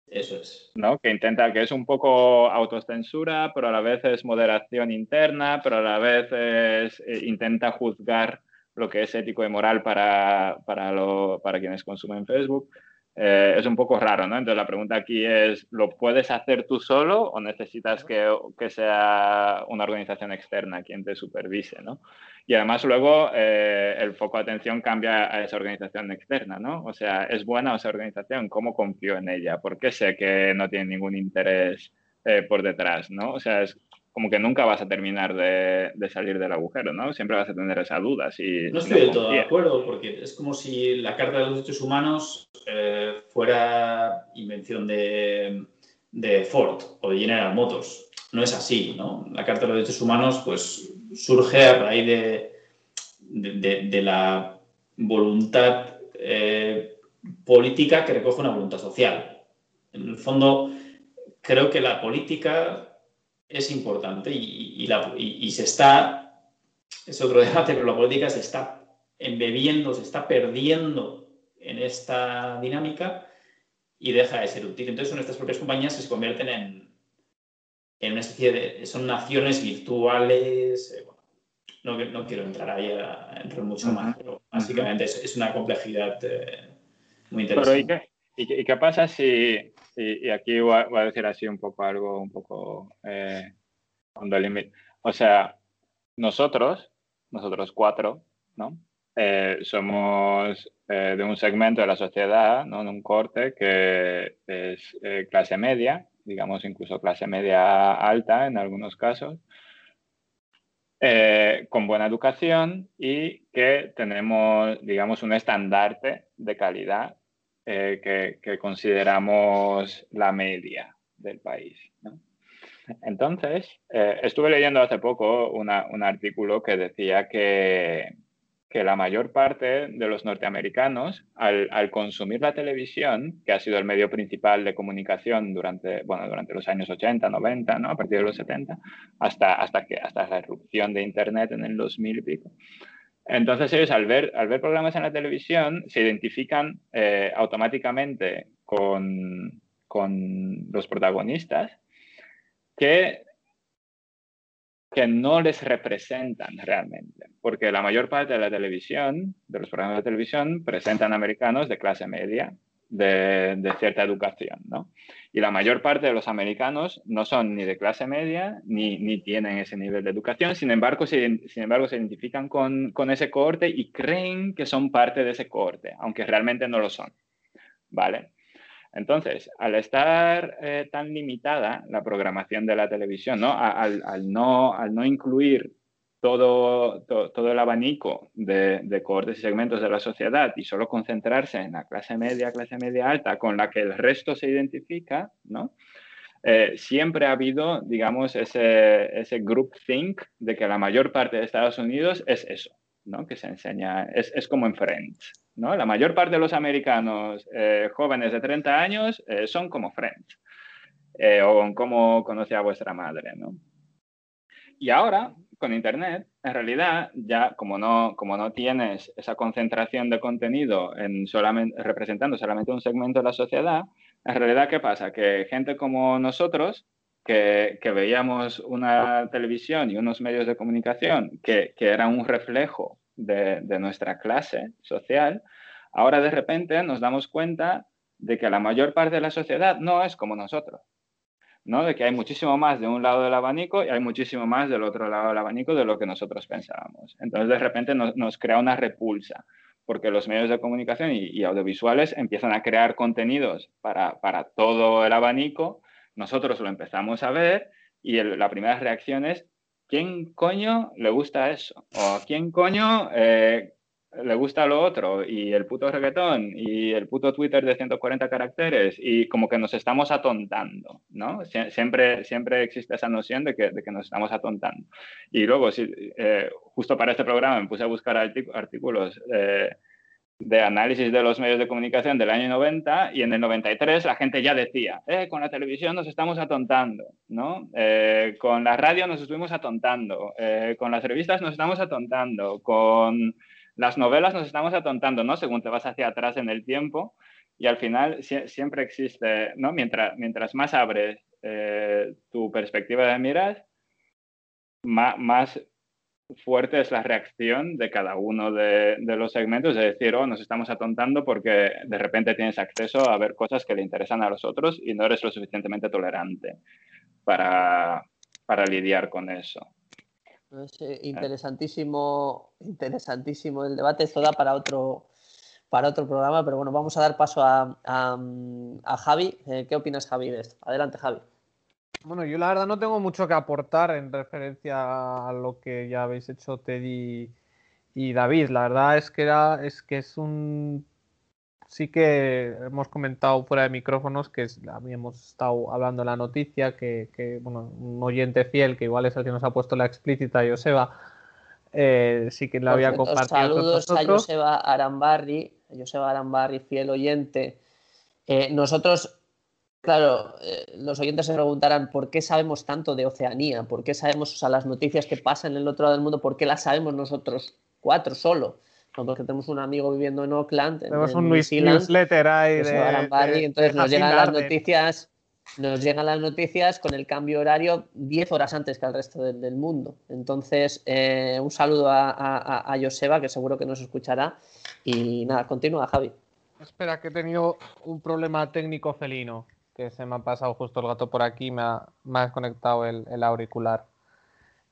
Eso es. ¿No? Que intenta, que es un poco autocensura, pero a la vez es moderación interna, pero a la vez es, eh, intenta juzgar lo que es ético y moral para, para, lo, para quienes consumen Facebook. Eh, es un poco raro, ¿no? Entonces la pregunta aquí es, ¿lo puedes hacer tú solo o necesitas que, que sea una organización externa quien te supervise, ¿no? Y además luego eh, el foco de atención cambia a esa organización externa, ¿no? O sea, ¿es buena esa organización? ¿Cómo confío en ella? ¿Por qué sé que no tiene ningún interés eh, por detrás, ¿no? O sea, es, como que nunca vas a terminar de, salir del agujero, ¿no? Siempre vas a tener esa duda. Si, no estoy del todo de acuerdo, porque es como si la Carta de los Derechos Humanos eh, fuera invención de, Ford o de General Motors. No es así, ¿no? La Carta de los Derechos Humanos pues, surge a raíz de, de, la voluntad eh, política que recoge una voluntad social. En el fondo, creo que la política es importante y, y, se está, es otro debate, pero la política se está embebiendo, se está perdiendo en esta dinámica y deja de ser útil. Entonces, nuestras propias compañías se convierten en, en una especie de, son naciones virtuales. Eh, no, no, quiero entrar ahí a, entrar mucho más, pero básicamente es, una complejidad eh, muy interesante. ¿y, qué, pasa si, y, aquí voy a, decir así un poco algo, un poco eh, O sea, nosotros, nosotros cuatro, ¿no? eh, somos eh, de un segmento de la sociedad, ¿no? de un corte que es eh, clase media, digamos incluso clase media alta en algunos casos, con buena educación y que tenemos, digamos, un estandarte de calidad que, que, consideramos la media del país. ¿no? Entonces, estuve leyendo hace poco un artículo que decía que, que la mayor parte de los norteamericanos, al, consumir la televisión, que ha sido el medio principal de comunicación durante, bueno, durante los años 80, 90, ¿no? a partir de los 70, hasta, hasta, que, hasta la erupción de Internet en el 2000 y pico. Entonces ellos al ver, al ver programas en la televisión se identifican eh, automáticamente con, con los protagonistas que que no les representan realmente, porque la mayor parte de la televisión, de los programas de televisión, presentan americanos de clase media, de, cierta educación, ¿no? Y la mayor parte de los americanos no son ni de clase media, ni, ni tienen ese nivel de educación, sin embargo se, sin embargo, se identifican con, con ese cohorte y creen que son parte de ese cohorte, aunque realmente no lo son, ¿vale? Entonces, al estar eh, tan limitada la programación de la televisión, ¿no? Al, no, al no incluir todo, todo el abanico de, de, cohortes y segmentos de la sociedad y solo concentrarse en la clase media, clase media alta, con la que el resto se identifica, ¿no? Eh, siempre ha habido, digamos, ese, ese group think de que la mayor parte de Estados Unidos es eso, ¿no? Que se enseña, es, es como en Friends, ¿no? La mayor parte de los americanos eh, jóvenes de 30 años eh, son como Friends, eh, o como conoce a vuestra madre, ¿no? Y ahora, con Internet, en realidad, ya como no, como no tienes esa concentración de contenido en solamente, representando solamente un segmento de la sociedad, en realidad, ¿qué pasa? Que gente como nosotros, que, que veíamos una televisión y unos medios de comunicación que, que eran un reflejo de, nuestra clase social, ahora de repente nos damos cuenta de que la mayor parte de la sociedad no es como nosotros. ¿No? De que hay muchísimo más de un lado del abanico y hay muchísimo más del otro lado del abanico de lo que nosotros pensábamos. Entonces, de repente nos, crea una repulsa, porque los medios de comunicación y, audiovisuales empiezan a crear contenidos para, todo el abanico, nosotros lo empezamos a ver y la primera reacción es, ¿quién coño le gusta eso? ¿O quién coño eh, le gusta lo otro? Y el puto reggaetón y el puto Twitter de 140 caracteres y como que nos estamos atontando, ¿no? siempre, siempre existe esa noción de que, de que nos estamos atontando. Y luego, si, eh, justo para este programa me puse a buscar artículos. Eh, de análisis de los medios de comunicación del año 90 y en el 93 la gente ya decía, eh, con la televisión nos estamos atontando, ¿no? Con la radio nos estuvimos atontando, con las revistas nos estamos atontando, con las novelas nos estamos atontando, ¿no? Según te vas hacia atrás en el tiempo y al final siempre existe, ¿no? Mientras, mientras más abres tu perspectiva de miras, más, fuerte es la reacción de cada uno de, los segmentos, de decir, oh, nos estamos atontando porque de repente tienes acceso a ver cosas que le interesan a los otros y no eres lo suficientemente tolerante para, lidiar con eso. Eh, interesantísimo, interesantísimo el debate. Esto da para otro, para otro programa, pero bueno, vamos a dar paso a, a, Javi. Eh, ¿Qué opinas, Javi, de esto? Adelante, Javi. Bueno, yo la verdad no tengo mucho que aportar en referencia a lo que ya habéis hecho Teddy y David. La verdad es que era, es que es un sí que hemos comentado fuera de micrófonos que habíamos estado hablando de la noticia, que, bueno, un oyente fiel, que igual es el que nos ha puesto la explícita, Joseba, eh, sí que la había compartido. Saludos a Joseba Arambarri, Joseba Arambarri, fiel oyente. Eh, nosotros Claro, eh, los oyentes se preguntarán por qué sabemos tanto de Oceanía, por qué sabemos las noticias que pasan en el otro lado del mundo, por qué las sabemos nosotros cuatro solo. No, porque tenemos un amigo viviendo en Oakland. Tenemos un newsletter ahí de, entonces nos llegan las noticias, nos llegan las noticias con el cambio horario 10 horas antes que al resto del, mundo. Entonces, eh, un saludo a, a Joseba, que seguro que nos escuchará. Y nada, continúa, Javi. Espera, que he tenido un problema técnico felino que se me ha pasado justo el gato por aquí, me ha, me ha desconectado el, auricular.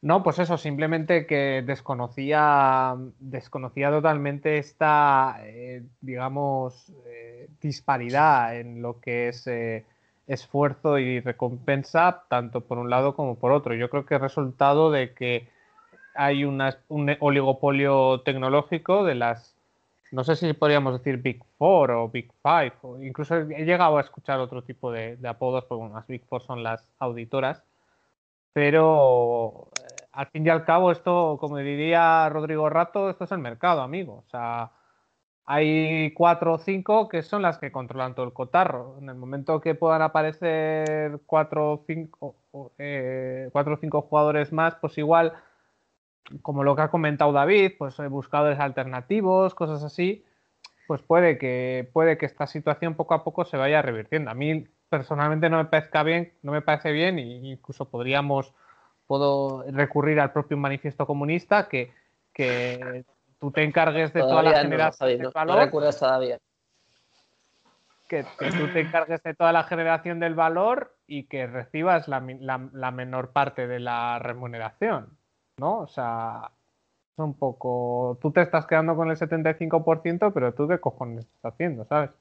No, pues eso, simplemente que desconocía, desconocía totalmente esta, eh, digamos, eh, disparidad en lo que es eh, esfuerzo y recompensa, tanto por un lado como por otro. Yo creo que es resultado de que hay un oligopolio tecnológico de las, no sé si podríamos decir Big Four o Big Five, o incluso he llegado a escuchar otro tipo de, apodos, porque las Big Four son las auditoras, pero al fin y al cabo esto, como diría Rodrigo Rato, esto es el mercado, amigo. O sea, hay cuatro o cinco que son las que controlan todo el cotarro. En el momento que puedan aparecer cuatro o cinco, eh, cuatro o cinco jugadores más, pues igual como lo que ha comentado David, pues eh, buscadores alternativos, cosas así, pues puede que, puede que esta situación poco a poco se vaya revirtiendo. A mí personalmente no me parezca bien, no me parece bien, e incluso podríamos puedo recurrir al propio manifiesto comunista que, que tú te encargues de toda la generación del valor. todavía. Que, tú te encargues de toda la generación del valor y que recibas la menor parte de la remuneración. ¿no? O sea, es un poco. Tú te estás quedando con el 75%, pero tú qué cojones estás haciendo, ¿sabes?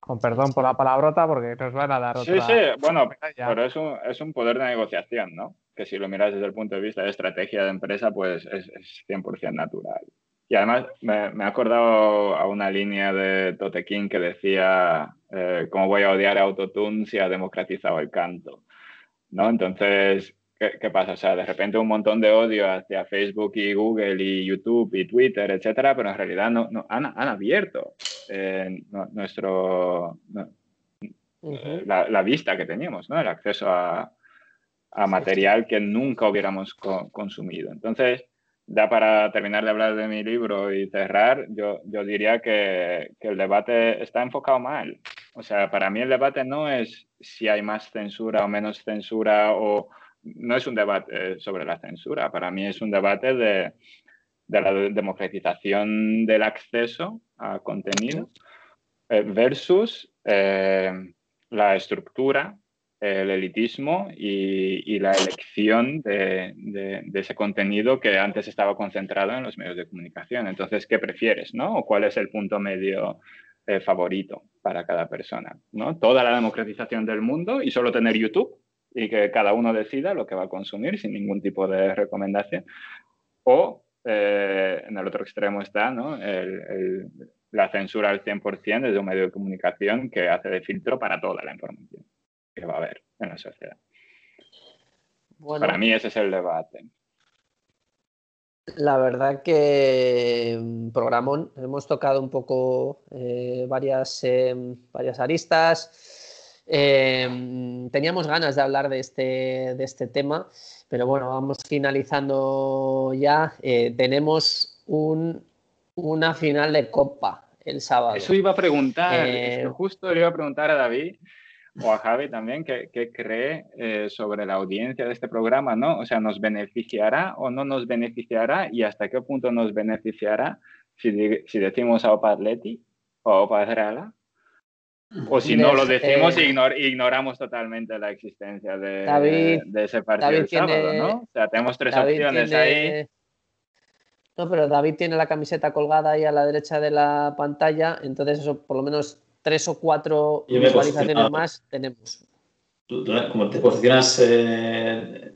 Con perdón por la palabrota, porque nos van a dar otra. Sí, sí, bueno, pero es un, es un poder de negociación, ¿no? Que si lo miras desde el punto de vista de estrategia de empresa, pues es, es 100% natural. Y además me, me, he acordado a una línea de Tote King que decía eh, cómo voy a odiar a Autotune si ha democratizado el canto. ¿no? Entonces, ¿Qué, pasa? O sea, de repente un montón de odio hacia Facebook y Google y YouTube y Twitter, etcétera, pero en realidad no, no han, han, abierto eh, nuestro, eh, la, vista que teníamos, ¿no? El acceso a, a material que nunca hubiéramos consumido. Entonces, ya para terminar de hablar de mi libro y cerrar, yo, yo diría que, que el debate está enfocado mal. O sea, para mí el debate no es si hay más censura o menos censura o no es un debate sobre la censura, para mí es un debate de, la democratización del acceso a contenido eh, versus eh, la estructura, el elitismo y, la elección de, ese contenido que antes estaba concentrado en los medios de comunicación. Entonces, ¿qué prefieres? ¿no? ¿O cuál es el punto medio eh, favorito para cada persona? ¿no? Toda la democratización del mundo y solo tener YouTube y que cada uno decida lo que va a consumir sin ningún tipo de recomendación. O eh, en el otro extremo está ¿no? la censura al 100% desde un medio de comunicación que hace de filtro para toda la información que va a haber en la sociedad. para mí ese es el debate. La verdad que mm, programón, hemos tocado un poco eh, varias, eh, varias aristas. Em, teníamos ganas de hablar de este, de este tema, pero bueno, vamos finalizando ya. Eh, tenemos un, una final de Copa el sábado. Eso iba a preguntar, eh, justo le iba a preguntar a David o a Javi también, ¿qué, cree eh, sobre la audiencia de este programa? ¿no? O sea, ¿nos beneficiará o no nos beneficiará? ¿Y hasta qué punto nos beneficiará si, si decimos a Opa Atleti o a Opa o si no lo decimos, eh, ignoramos totalmente la existencia de, de ese partido el sábado, ¿no? O sea, tenemos tres opciones ahí. No, pero David tiene la camiseta colgada ahí a la derecha de la pantalla, entonces eso, por lo menos tres o cuatro visualizaciones más tenemos. como te posicionas eh,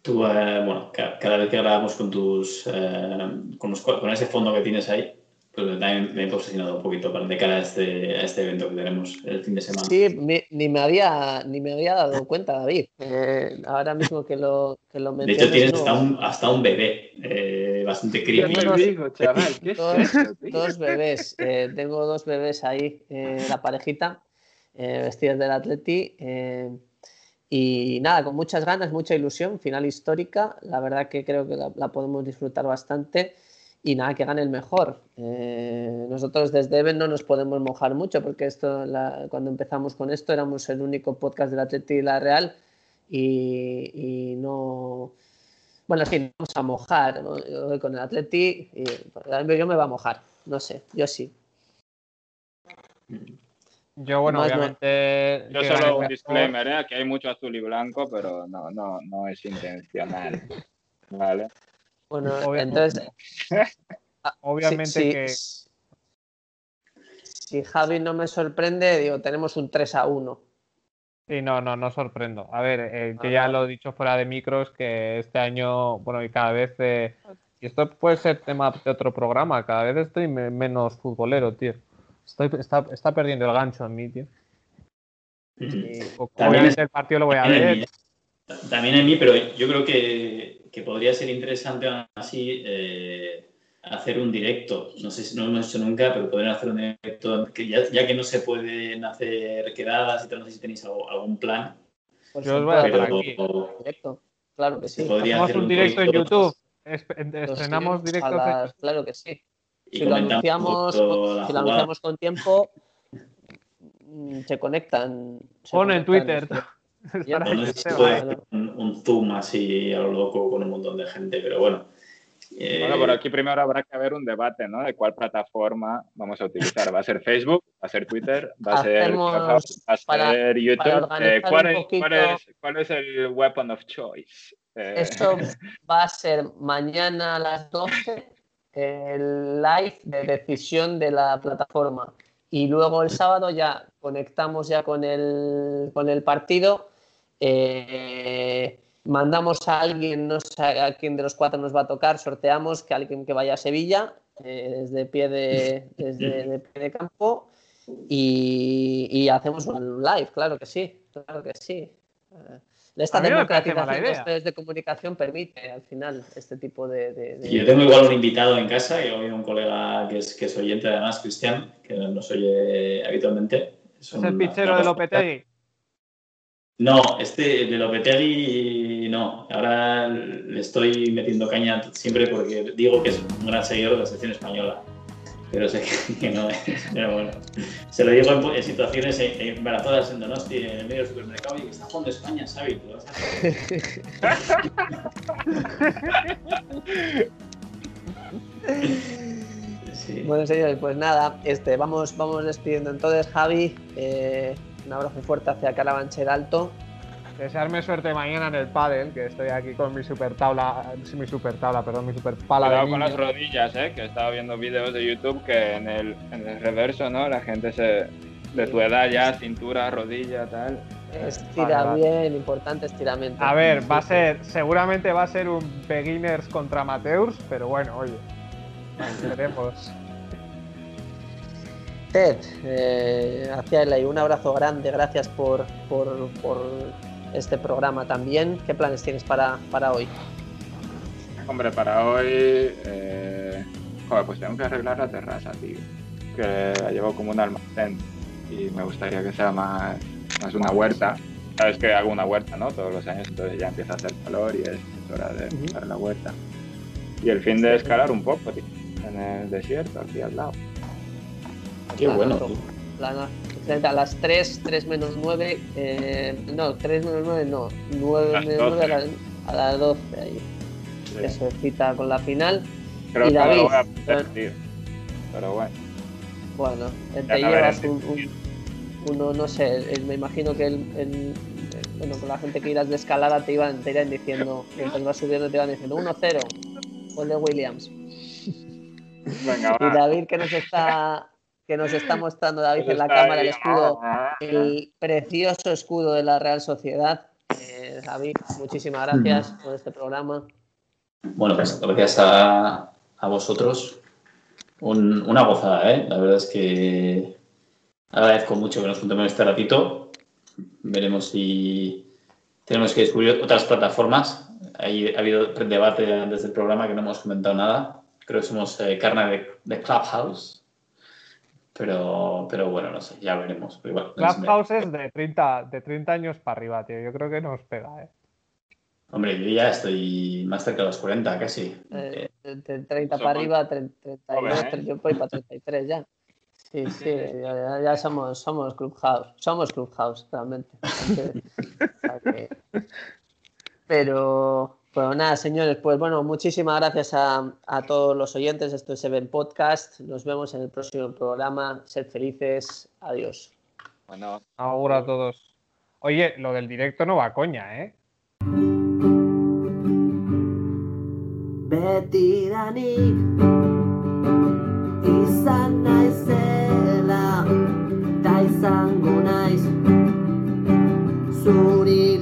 tú, eh, bueno, cada, vez que grabamos con tus, con, con ese fondo que tienes ahí, pues también me he posicionado un poquito para de cara a este, este evento que tenemos el fin de semana. Sí, ni, me había, ni me había dado cuenta, David. Eh, ahora mismo que lo, que lo De hecho, tienes hasta, un, hasta un bebé eh, bastante creepy. dos, bebés. Eh, tengo dos bebés ahí, la parejita, vestidos del Atleti. y nada, con muchas ganas, mucha ilusión, final histórica. La verdad que creo que la podemos disfrutar bastante y nada, que gane el mejor. Eh, nosotros desde Even no nos podemos mojar mucho porque esto, cuando empezamos con esto éramos el único podcast del Atleti y la Real y, no... Bueno, sí, vamos a mojar con el Atleti y yo me va a mojar, no sé, yo sí. Yo, bueno, obviamente... Yo solo un disclaimer, ¿eh? que hay mucho azul y blanco, pero no, no, no es intencional. Vale. Bueno, Obviamente. entonces. ah, Obviamente que- si- Si Javi no me sorprende, digo, tenemos un 3 a 1. Sí, no, no, no sorprendo. A ver, eh, yo Ah, ya vale. lo he dicho fuera de micros que este año, bueno, y cada vez, eh, y esto puede ser tema de otro programa, cada vez estoy me- menos futbolero, tío. Estoy, está, está perdiendo el gancho en mí, tío. Y, También obviamente es- el partido lo voy a ver. También en mí, pero yo creo que, que podría ser interesante aún así eh, hacer un directo. No sé si no lo hemos hecho nunca, pero podrían hacer un directo, que ya, ya que no se pueden hacer quedadas y tal, no sé si tenéis algo- algún plan. Pues Yo os voy a aquí. Pero un directo. Claro que sí. Hacemos un directo en YouTube. Estrenamos directos. las- Claro que sí. y Si lo anunciamos, la si lo anunciamos con tiempo, mm, se conectan. se Pon en Twitter. este, Un, un zoom así a lo loco con un montón de gente, pero bueno. Eh, Bueno, pero aquí primero habrá que haber un debate, ¿no? De cuál plataforma vamos a utilizar. ¿Va a ser Facebook? ¿Va a ser Twitter? ¿Va a ser? ¿Va a para- ser YouTube? para Eh, ¿cuál, es, cuál es- cuál es el weapon of choice? Eh, Esto va a ser mañana a las 12 el live de decisión de la plataforma. Y luego el sábado ya conectamos ya con el, con el partido. Eh, mandamos a alguien, no sé a quién de los cuatro nos va a tocar, sorteamos que alguien que vaya a Sevilla eh, desde pie de, desde de pie de campo y, y hacemos un live, claro que sí, claro que sí. Eh, Esta democratización de los medios de comunicación permite al final este tipo de... de- de- Yo tengo igual un invitado en casa, y hoy un colega que es, que es oyente además, Cristian, que nos oye habitualmente. Es el una de Lopetegui. No, este de Lopetegui no. Ahora le estoy metiendo caña siempre porque digo que es un gran seguidor de la selección española. Pero sé que, no es. Pero bueno. Se lo digo en, situaciones en, en embarazadas en Donosti, en el medio del supermercado, y que está jugando España, ¿sabes? Sí. Bueno, señores, pues nada, este, vamos, vamos despidiendo entonces, Javi. eh, un abrazo fuerte hacia Carabanchel Alto. Desearme suerte mañana en el pádel, que estoy aquí con mi super tabla, mi super tabla, perdón, mi super pala de Cuidado con las rodillas, ¿eh? Que estaba viendo vídeos de YouTube que en el, en el reverso, ¿no? La gente se... De tu edad ya, cintura, rodilla, tal. Estira vale, bien, importante estiramiento. A ver, va a ser, seguramente va a ser un beginners contra amateurs, pero bueno, oye, veremos. Ted, eh, hacia él un abrazo grande, gracias por, por, por este programa también. ¿Qué planes tienes para, para hoy? Hombre, para hoy... eh, Joder, pues tengo que arreglar la terraza, tío. Que la llevo como un almacén. Y me gustaría que sea más, más una huerta. Sabes que hago una huerta, ¿no? Todos los años, entonces ya empieza a hacer calor y es, es hora de empezar la huerta. Y el fin de escalar un poco, tío. En el desierto, aquí al lado. Qué bueno. Planazo, A las 3, 3 menos 9, eh, no, 3 menos 9, no, 9 Las menos 9 a 12. las, a las 12 ahí. Sí. Que se cita con la final. Creo Y David, lo voy a aprender, bueno. tío. Pero bueno. Bueno, eh, Ya te llevas un, un- uno, no sé, el- me imagino que el, el- el- bueno, con la gente que irás de escalada te iban, te irán diciendo, mientras vas subiendo te iban diciendo 1-0, gol de Williams. Venga, Y va. David que nos está que nos está mostrando David en la cámara el escudo, el precioso escudo de la Real Sociedad. Eh, David, muchísimas gracias por este programa. Bueno, pues gracias a, a vosotros. Un- una gozada, ¿eh? La verdad es que agradezco mucho que nos juntemos este ratito. Veremos si tenemos que descubrir otras plataformas. Ahí ha habido debate antes del programa que no hemos comentado nada. Creo que somos eh, carne de, de Clubhouse. Pero, pero bueno, no sé, ya veremos. Igual, Clubhouse es de 30, de 30 años para arriba, tío. Yo creo que nos pega, ¿eh? Hombre, yo ya estoy más cerca de los 40 casi. Eh, de, de 30 Somos para arriba, 30, 32, jóvenes, ¿eh? yo voy para 33 ya. Sí, sí, ya, ya- ya somos, somos Clubhouse, somos Clubhouse realmente. Entonces, o sea que- Pero, pero nada, señores, pues bueno, muchísimas gracias a, a todos los oyentes. Esto es Seven Podcast. Nos vemos en el próximo programa. Sed felices. Adiós. Bueno, Auguro a todos. Oye, lo del directo no va a coña, ¿eh? betidanik izan naizela ta izango naiz zuri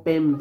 Open